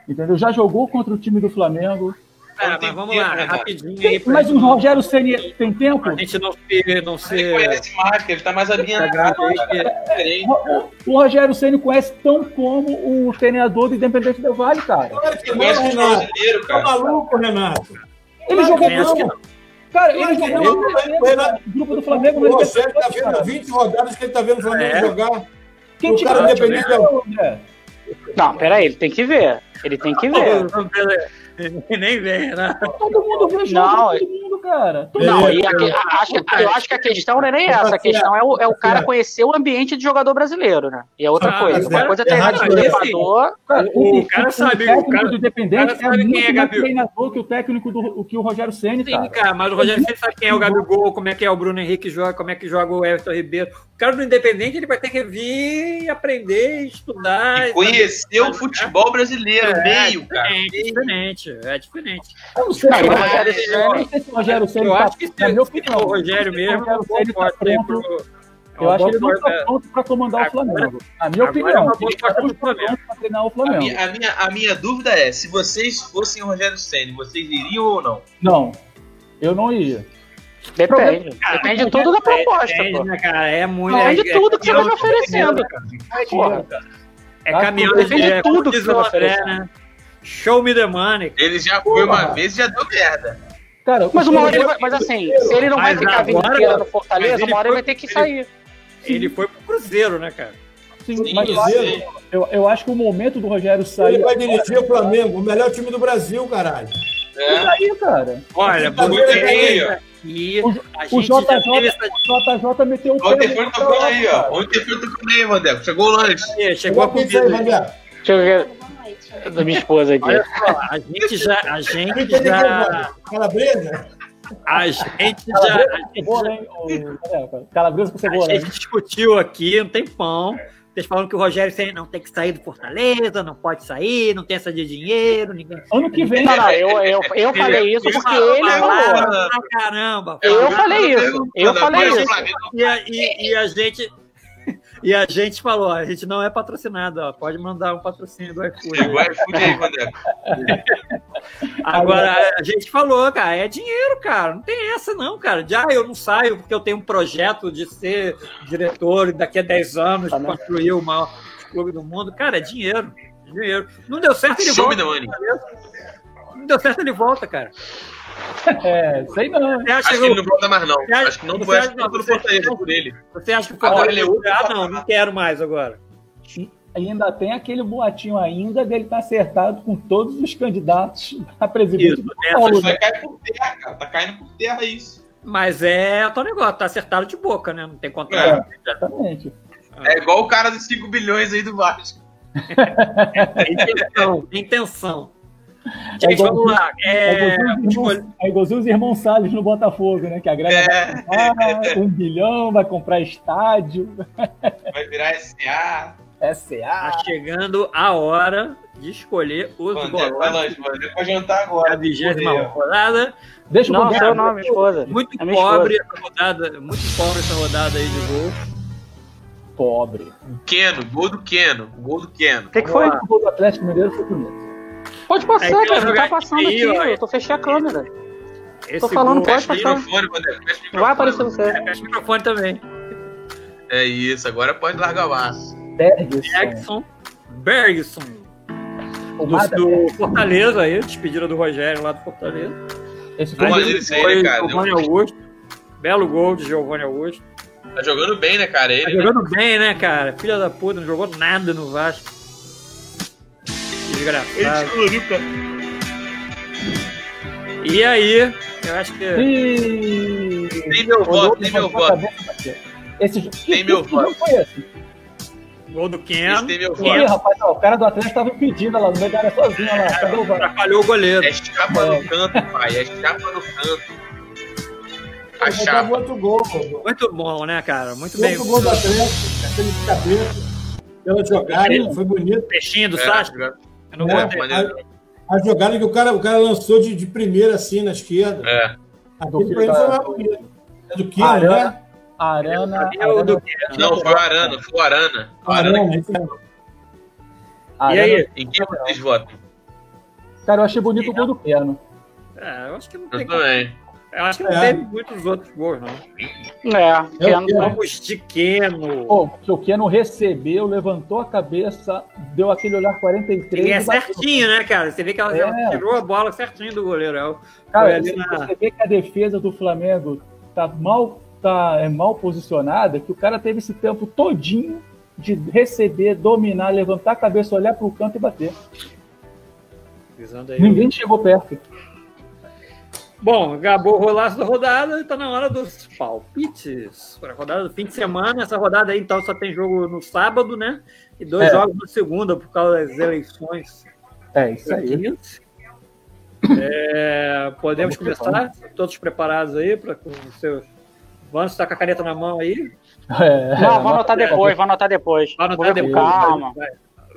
entendeu? Já jogou contra o time do Flamengo, Cara, mas vamos lá, né, rapidinho aí. Mas o Rogério Ceni tem tempo? A gente não se. Não se... Ele conhece mais, ele tá mais ambientado. o, o Rogério Ceni conhece tão como o treinador do Independente do Vale, cara. Claro que conhece o brasileiro, cara. Tá maluco, Renato? Ele jogou não. Cara, ele jogou no grupo do Flamengo. O Rogério tá vendo 20 rodadas que ele tá vendo o Flamengo é. jogar. Quem o cara independente é Não, peraí, ele tem que ver. Ele tem que ver. Nem vem, né? Todo mundo vê jogo, não, todo mundo, cara. Não, e a, a, acho, eu acho que a questão não é nem essa. A questão é o, é o cara conhecer o ambiente de jogador brasileiro, né? E é outra ah, coisa. Uma coisa é treinar de jogador. O, o, cara sabe. O cara do Independente é muito quem é mais treinador que o técnico do que o Rogério Senna. Sim, cara, mas o Rogério Senna sabe quem é o Gabigol, como é que é o Bruno Henrique joga, como é que joga o Everton Ribeiro. O cara do Independente ele vai ter que vir aprender, estudar. E conhecer o futebol brasileiro, é, meio, cara. É diferente, é diferente. Eu não sei se o Rogério Senna. Rogério. Eu acho que se o Rogério mesmo, o Rogério tá pronto. Eu acho que ele não está pronto para comandar o Flamengo. Na minha opinião, ele está pronto para treinar o Flamengo. A minha, a, minha, a minha dúvida é: se vocês fossem o Rogério Senna, vocês iriam ou não? Não, eu não ia. Depende. Cara, depende tudo da proposta, depende, pô. Né, cara? É muito. Depende de é, tudo que você vai oferecendo, cara. Porra, É caminhão depende de tudo que você vai oferecer. Né? Show me the money. Ele já foi uma vez e já deu merda. Cara, mas uma hora ele vai, mas assim, se ele não vai ficar a vida inteira no Fortaleza, uma hora ele vai ter que sair. Ele foi pro Cruzeiro, né, cara? Sim, Sim mas eu, eu acho que o momento do Rogério sair. Ele vai dirigir o Flamengo, o melhor time do Brasil, caralho. É. aí, cara. Olha, muito bem. E o, o, JJ, o JJ meteu o pé. O telefone tocou aí, ó. O telefone tocou aí, Mandeco. Chegou o lanche. Chegou a comida. Aí, Deixa eu ver. Da minha esposa aqui. Olha só, a gente já. A gente já. Calabresa? A gente já. Calabresa com cebola. A gente discutiu aqui um tempão. Vocês falam que o Rogério não tem que sair do Fortaleza, não pode sair, não tem essa de dinheiro. Ninguém... Ano que vem. Não, não, eu, eu, eu falei isso porque ele falou. Caramba! Eu falei isso. Eu falei isso. E a, e, e a gente. E a gente falou, a gente não é patrocinado, ó, pode mandar um patrocínio do iFood. Chegou o iFood aí. Agora, a gente falou, cara, é dinheiro, cara, não tem essa não, cara. Já eu não saio porque eu tenho um projeto de ser diretor e daqui a 10 anos tá construir o maior clube do mundo. Cara, é dinheiro, dinheiro. Não deu certo, ele Show volta. Não deu certo, ele volta, cara. É, sei não. Você acha acho que ele não volta mais, não. Acha, acho que não vai ficar pelo Fortaleza por ele. Você acha que o ele é outro. Ah, não, não quero mais agora. Ainda tem aquele boatinho ainda dele estar tá acertado com todos os candidatos a presidente. Isso, é, Paulo, vai cair por terra, cara. Tá caindo por terra isso. Mas é o teu negócio, tá acertado de boca, né? Não tem contrato. É, exatamente. É igual o cara dos 5 bilhões aí do Vasco. intenção, intenção. É Gente, vamos lá. É, é igualzinho os irmãos Salles no Botafogo, né? Que a grana é. vai comprar um bilhão, vai comprar estádio. Vai virar SA. SA. Tá chegando a hora de escolher os Mano, golões. Pode jantar agora. A vigésima rodada. Deixa eu Não, seu nome, esposa. Muito é pobre esposa. essa rodada. Muito pobre essa rodada aí de gol. Pobre. Keno, gol do Keno. Gol do Keno. O que, que foi? O gol do Atlético Mineiro foi bonito. Pode passar, cara. Não tá passando aqui, ó, eu tô fechando a câmera. Esse Tô falando, pode passar. Microfone, Vai aparecer você. É, fecha o microfone também. É isso, agora pode largar o aço. Bergson. Bergson. Do, do Fortaleza aí, despedida do Rogério lá do Fortaleza. Esse foi, né, cara? Giovanni Augusto. Belo gol de Giovanni Augusto. Tá jogando bem, né, cara? Ele, tá jogando né? bem, né, cara? Filha da puta, não jogou nada no Vasco. Desgraçado. E aí, eu acho que. E... Tem meu voto, tem meu voto. Esse, tem meu voto. foi esse? Gol do Ken. Ih, rapaz, ó, o cara do Atlético tava impedindo lá no meio da área sozinho lá. Cadê o Atrapalhou o goleiro. É chapa é. no canto, pai. É chapa no canto. A chapa. Muito gol, Muito bom, né, cara? Muito bem. Muito gol do Atlético, aquele de cabeça. Pela jogada, foi bonito. Peixinho do é, Sasha. Eu não é, a, a, jogada que o cara, o cara lançou de, de primeira assim na esquerda. É. Aquilo pra ele foi uma bonito. É do Kino, né? Arana. Arana. Não, foi o Arana, foi o Arana. Arana. Arana. E aí? Em quem vocês votam? Cara, eu achei bonito o gol do Piano. É, eu acho que não tem. Eu também. Eu acho que não é. teve muitos outros gols, não. É, Keno. Vamos de Keno. Pô, o Keno recebeu, levantou a cabeça, deu aquele olhar 43. E é certinho, né, cara? Você vê que ela é. tirou a bola certinho do goleiro. É cara, você, na... você vê que a defesa do Flamengo tá mal tá é, mal posicionada que o cara teve esse tempo todinho de receber, dominar, levantar a cabeça, olhar para o canto e bater. Ninguém chegou perto. Bom, acabou o rolaço da rodada, está na hora dos palpites. Para a rodada do fim de semana, essa rodada aí então só tem jogo no sábado, né? E dois é. jogos na segunda por causa das eleições. É, isso aí. É, podemos Vamos começar? Todos preparados aí para com os seus Vamos estar com a caneta na mão aí? É, não, vou anotar depois, vou anotar depois. Vai anotar depois. Calma. Vai,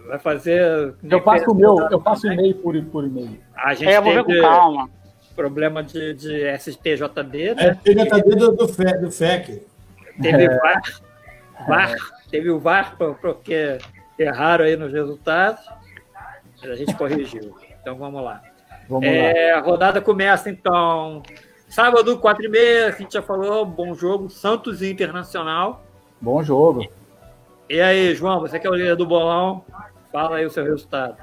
vai fazer. Eu passo o meu, eu passo e-mail por, por e-mail. A gente é, vou ver com calma. Problema de, de STJD, né? É, STJD do, do, FEC, do FEC. Teve é. VAR, VAR, teve o VAR porque erraram aí nos resultados. Mas a gente corrigiu. Então vamos lá. Vamos é, lá. A rodada começa então Sábado, 4 e meia, a gente já falou, bom jogo. Santos e Internacional. Bom jogo. E aí, João, você que é o líder do bolão, fala aí o seu resultado.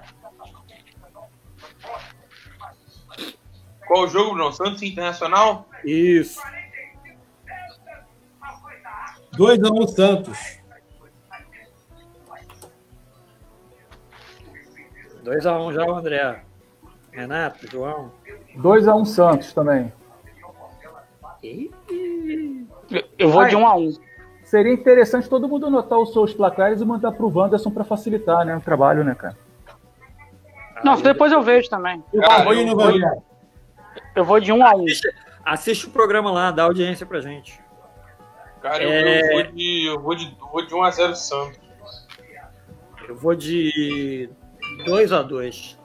Qual o jogo, João? Santos Internacional? Isso. 2x1 um, Santos. 2x1 um já o André. Renato, João. 2x1 um Santos também. Eu vou Ai, de um a um. Seria interessante todo mundo anotar os seus placares e mandar pro Wanderson para facilitar né, o trabalho, né, cara? Não, depois eu vejo também. Ah, eu, vou, eu vou de um a um. Assiste, assiste, o programa lá, dá audiência pra gente. Cara, eu, é... eu, vou de, eu vou de, vou de 1 a 0 Santos. Eu vou de 2 a 2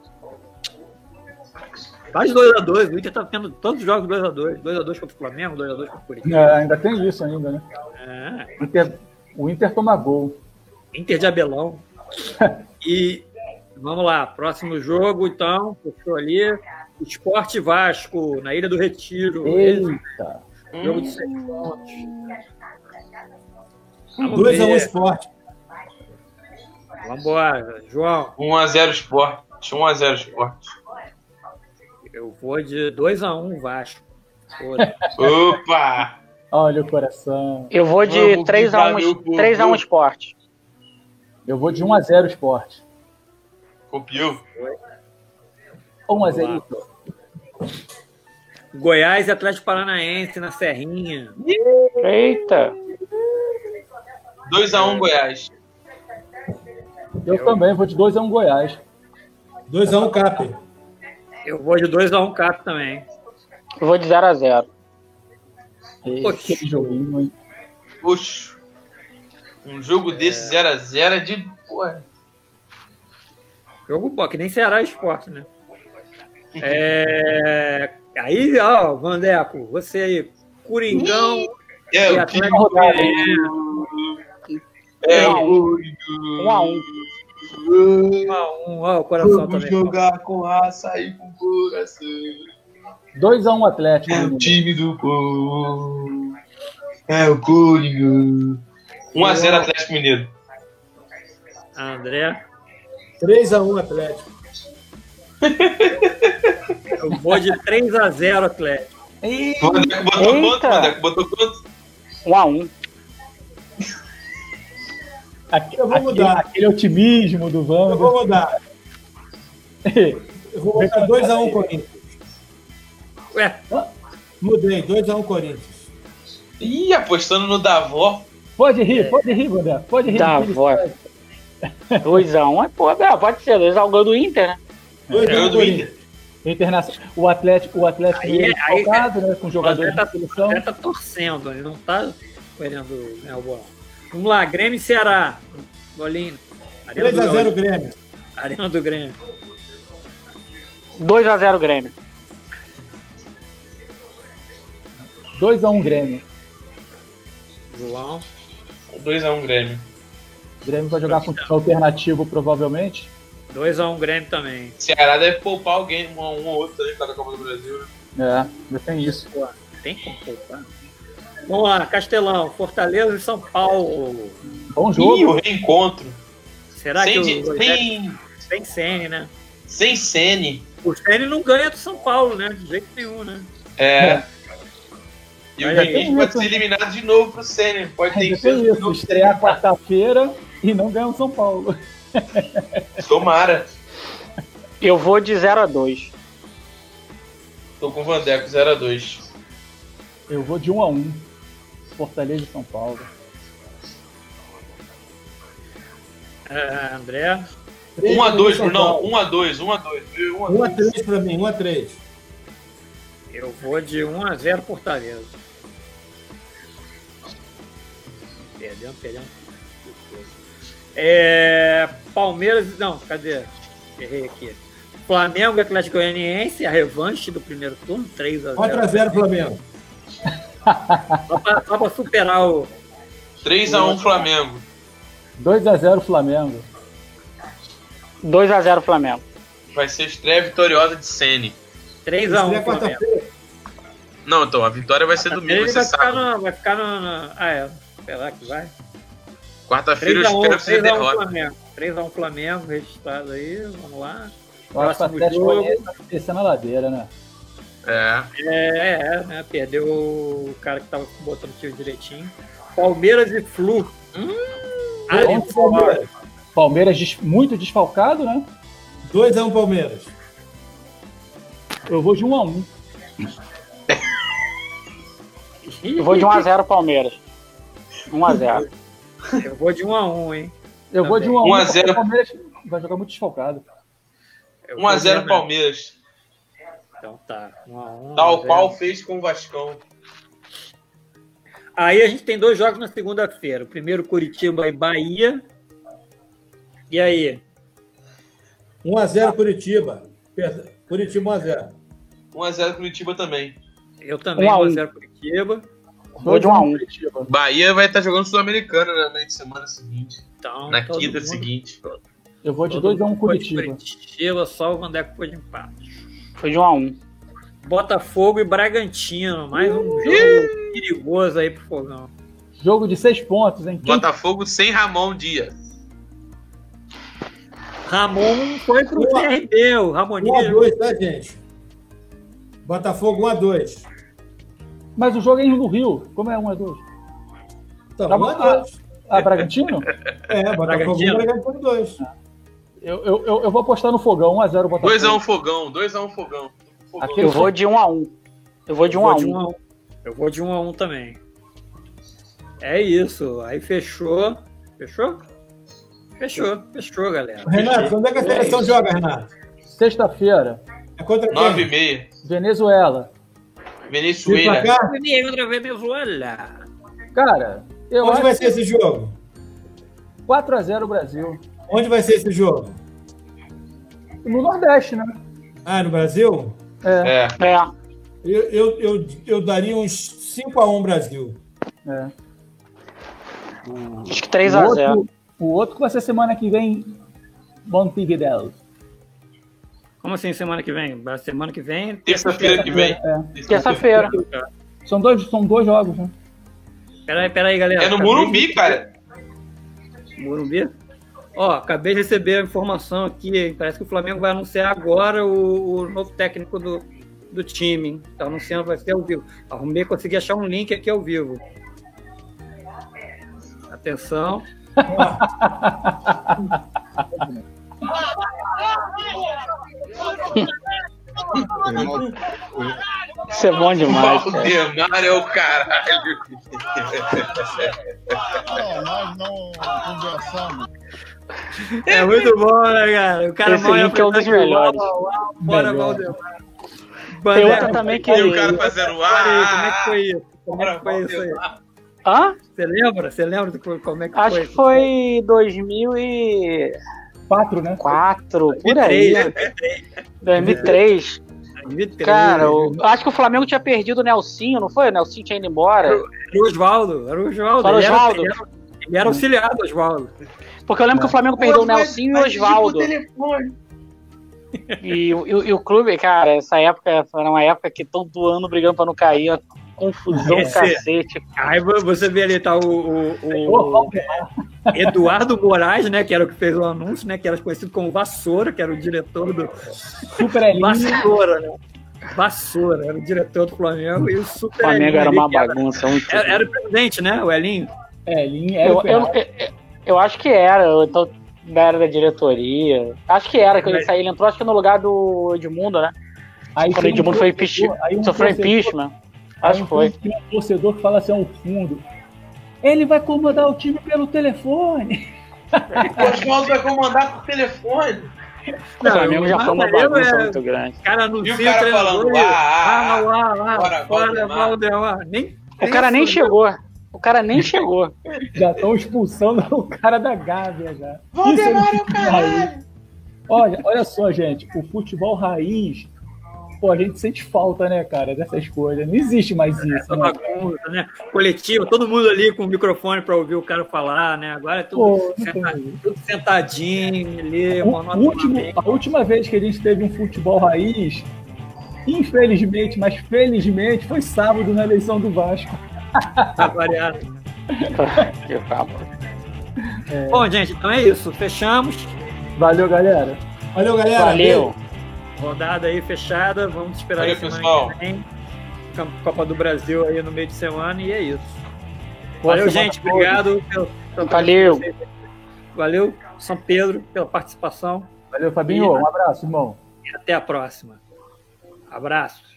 Faz 2x2, o Inter tá tendo tantos jogos 2x2. 2x2 contra o Flamengo, 2x2 contra o Curitiba. É, ainda tem isso ainda, né? É. Inter, o Inter toma gol. Inter de Abelão. e vamos lá, próximo jogo, então, fechou ali. Esporte Vasco, na Ilha do Retiro. Eita. Jogo de 6 pontos. 2x1 Esporte. Vambora, João. 1x0 Esporte. 1x0 Esporte. Eu vou de 2x1 um Vasco. Opa! Olha o coração. Eu vou de 3x1 3 um esporte. Eu vou de 1x0 esporte. Copiou? 1x0. Goiás e Atlético Paranaense na Serrinha. Eita! 2x1 Goiás. Eu, Eu também vou de 2x1 Goiás. 2x1 Cap. Eu vou de 2x1 um Cap também. Eu vou de 0x0. Que joguinho, hein? Puxa. Um jogo desse 0x0 é. é de. Porra. Jogo bom, que nem Ceará Esporte, né? É... Aí, ó, Vandeco, você aí, Coringão. É, o time é, o Um a um. Um a um, ó, o coração Vamos também. jogar com raça e com coração. 2x1 um Atlético. É o time do povo. É o Coringa. 1x0 Atlético Mineiro. André. 3x1 Atlético. Eu vou de 3x0 Atlético. O Vandeco botou Eita. quanto? Vandeco botou quanto? 1x1. Aque- Eu vou aquele, mudar. aquele otimismo do Eu Wander. vou mudar. Eu vou botar 2x1 Corinthians. Ué, Mudei, 2x1 Corinthians. Ih, apostando no Davó. Pode rir, pode rir, Wander. Pode rir. Aquele- voz. 2x1 é, pô, é, pode ser. 2x1 gol do Inter, né? 2x1 Ganhou do. Inter. Internacional. O Atlético, o Atlético Aí é- aí é- desfalcado, né? Com o jogadores André de o seleção. André tá torcendo, ele não tá querendo ganhar o bolão. Vamos lá, Grêmio e Ceará. Bolinho. Arena do 3x0 Gaúcho. Grêmio. Arena do Grêmio. 2x0 Grêmio. 2x1 Grêmio. João. 2x1 Grêmio. O Grêmio vai jogar com time alternativo, provavelmente. 2x1 Grêmio também. Ceará deve poupar alguém, um, um ou outro também, por causa da Copa do Brasil. né? É, ainda tem isso. Pô, tem como poupar. Vamos lá, Castelão. Fortaleza e São Paulo. Bom Ih, jogo. o reencontro. Será sem, que o sem, tem Sene, né? sem Sene. O Sene não ganha do São Paulo, né? De jeito nenhum, né? É. E o Ainda Diniz tem pode isso. ser eliminado de novo pro Sene. Pode ter tem ser. isso. Estrear quarta-feira e não ganhar o São Paulo. Tomara. Eu vou de 0x2. Tô com o Vandeco 0x2. Eu vou de 1x1. Fortaleza e São Paulo. É, André. 1x2, São Brunão. Paulo. 1x2, 1x2. 1x3 pra mim, 1x3. Eu vou de 1x0 Fortaleza. Perdendo, perdendo. É, Palmeiras. Não, cadê? Errei aqui. Flamengo e Atlético Goianiense, a revanche do primeiro turno, 3x0. 4x0 Flamengo. Só pra, só pra superar o. 3x1 Flamengo. 2x0 Flamengo. 2x0 Flamengo. Vai ser estreia vitoriosa de Sene. 3x1 Estreia Flamengo. Não, então, a vitória vai ser domingo, vai vai ficar, no, vai ficar no, no- Ah, é. Será que vai? Quarta-feira eu 3x1 espero que você 3x1 derrota. Flamengo. 3x1 Flamengo, registrado aí. Vamos lá. O Próximo Atlético jogo. Tá descendo a ladeira, né? É. É, é, né? Perdeu o cara que tava botando o tiro direitinho. Palmeiras e Flu. Hum, fora. Palmeiras. Palmeiras muito desfalcado, né? 2x1 Palmeiras. Eu vou de 1x1. Eu vou de 1x0 Palmeiras. 1x0. Eu vou de 1x1, hein? Eu vou de 1x1. 1 a 0. porque O Palmeiras vai jogar muito desfalcado. Eu vou 1x0 de- Palmeiras. Então tá. 1x1. Tal qual fez com o Vascão. Aí a gente tem dois jogos na segunda-feira. O primeiro, Curitiba e Bahia. E aí? 1x0 Curitiba. Perdão, Curitiba 1x0. 1x0 Curitiba também. Eu também, 1 a 1. 1x0 Curitiba. Vou de 1x1. Curitiba. Bahia vai estar jogando Sul-Americana na na semana seguinte. Então, Na quinta mundo- seguinte. Eu vou de todo 2x1 mundo foi de Curitiba. Curitiba, só o Vandeco foi de empate. Foi de 1x1. Botafogo e Bragantino. Mais um jogo perigoso aí pro Fogão. Jogo de 6 pontos, hein? Quem Botafogo sem Ramon Dias. Ramon foi pro. CRB, o Ramoninho. 1x2, tá, gente? Botafogo 1x2. Mas o jogo é no Rio. Como é 1x2? Então, Tá bom. 1x2. Ah, Bragantino? É, Botafogo Bragantino. 1 Bragantino 2. Eu, eu, eu, eu vou apostar no Fogão, 1x0 Botafogo. 2x1 Fogão, 2x1 Fogão. Fogão. Aquele- Eu vou de 1x1. Eu vou de Eu vou de 1x1. 1 a 1. Eu vou de 1 a 1 também. É isso. Aí fechou. Fechou? Fechou, fechou, galera. Renato, quando é que a seleção joga, Renato? Sexta-feira, É contra 9 e quem? meia. Venezuela. Venezuela. Venezuela. Cara, eu Onde vai ser esse jogo? 4x0 Brasil. Onde vai ser esse jogo? No Nordeste, né? Ah, no Brasil? É, É. É. Eu, eu, eu, eu daria uns 5x1 Brasil. é. Acho que O 3x0. outro, o outro que vai ser semana que vem, Montevideo. Como assim semana que vem? Semana que vem? Terça-feira que vem. É. Terça-feira. São dois, são dois jogos, né? Peraí, peraí, galera. É no Morumbi, de... cara. Morumbi? Ó, acabei de receber a informação aqui. Hein? Parece que o Flamengo vai anunciar agora o, o novo técnico do, do time. Está anunciando, vai ser ao vivo. Arrumei, consegui achar um link aqui ao vivo. Atenção. Isso é bom demais. Valdemar é o caralho. Não, nós não conversamos. É muito bom, né, cara? O cara Esse link é um dos melhores. Bora, Valdemar. Tem outra também que. E o cara fazendo ar. Como é que foi isso? Como é que foi isso aí? Hã? Você lembra? Você lembra do, como é que Acho foi? Acho que foi 2004, né? 4, por aí. 2003. 2003. Cara, eu, acho que o Flamengo tinha perdido o Nelsinho, não foi? O Nelsinho tinha ido embora. Era o Oswaldo, era o Oswaldo. Era o Oswaldo. Ele, ele era auxiliar do Oswaldo. Porque eu lembro é. que o Flamengo perdeu o Nelsinho e o Oswaldo. E, e, e, o clube, cara, essa época era uma época que todo ano brigando pra não cair, confusão Esse, cacete. Aí você vê ali, tá o, o, o, Eduardo Moraes, né, que era o que fez o anúncio, né, que era conhecido como Vassoura, que era o diretor do Super Vassoura, né? Vassoura, era o diretor do Flamengo e o Super O Flamengo era uma bagunça. Era, era, o presidente, né, o Elinho? É, Elinho era eu, eu, eu, eu, acho que era, então da era da diretoria. Acho que era, quando ele saiu, ele entrou acho que no lugar do Edmundo, né? Aí quando o Edmundo foi impeachment, um sofreu impeachment. Acho que foi. Tem um torcedor que fala assim ao fundo. Ele vai comandar o time pelo telefone. O Oswaldo vai comandar por telefone. Não, o Flamengo já foi uma bagunça é... muito grande. Cara, no e o cara falando, ah, ah, ah, ah, fora, Valdemar. Nem, o cara nem chegou. O cara nem chegou. Já estão expulsando o cara da Gávea já. Valdemar é o caralho. Olha, olha só, gente. O futebol raiz pô, a gente sente falta, né, cara, dessas coisas. Não existe mais isso. Essa né? bagunça, né? Coletivo, todo mundo ali com o microfone para ouvir o cara falar, né? Agora é tudo, pô, sentadinho, tudo sentadinho ali, último, A última vez que a gente teve um futebol raiz, infelizmente, mas felizmente, foi sábado na eleição do Vasco. Tá variado. que papo. É. Bom, gente, então é isso. Fechamos. Valeu, galera. Valeu, galera. Valeu. Rodada aí fechada, vamos esperar aí semana pessoal. que vem. Copa do Brasil aí no meio de semana e é isso. Valeu, gente. Obrigado pelo, pelo Valeu. Valeu, São Pedro, pela participação. Valeu, Fabinho. E, um abraço, irmão. E até a próxima. Abraço.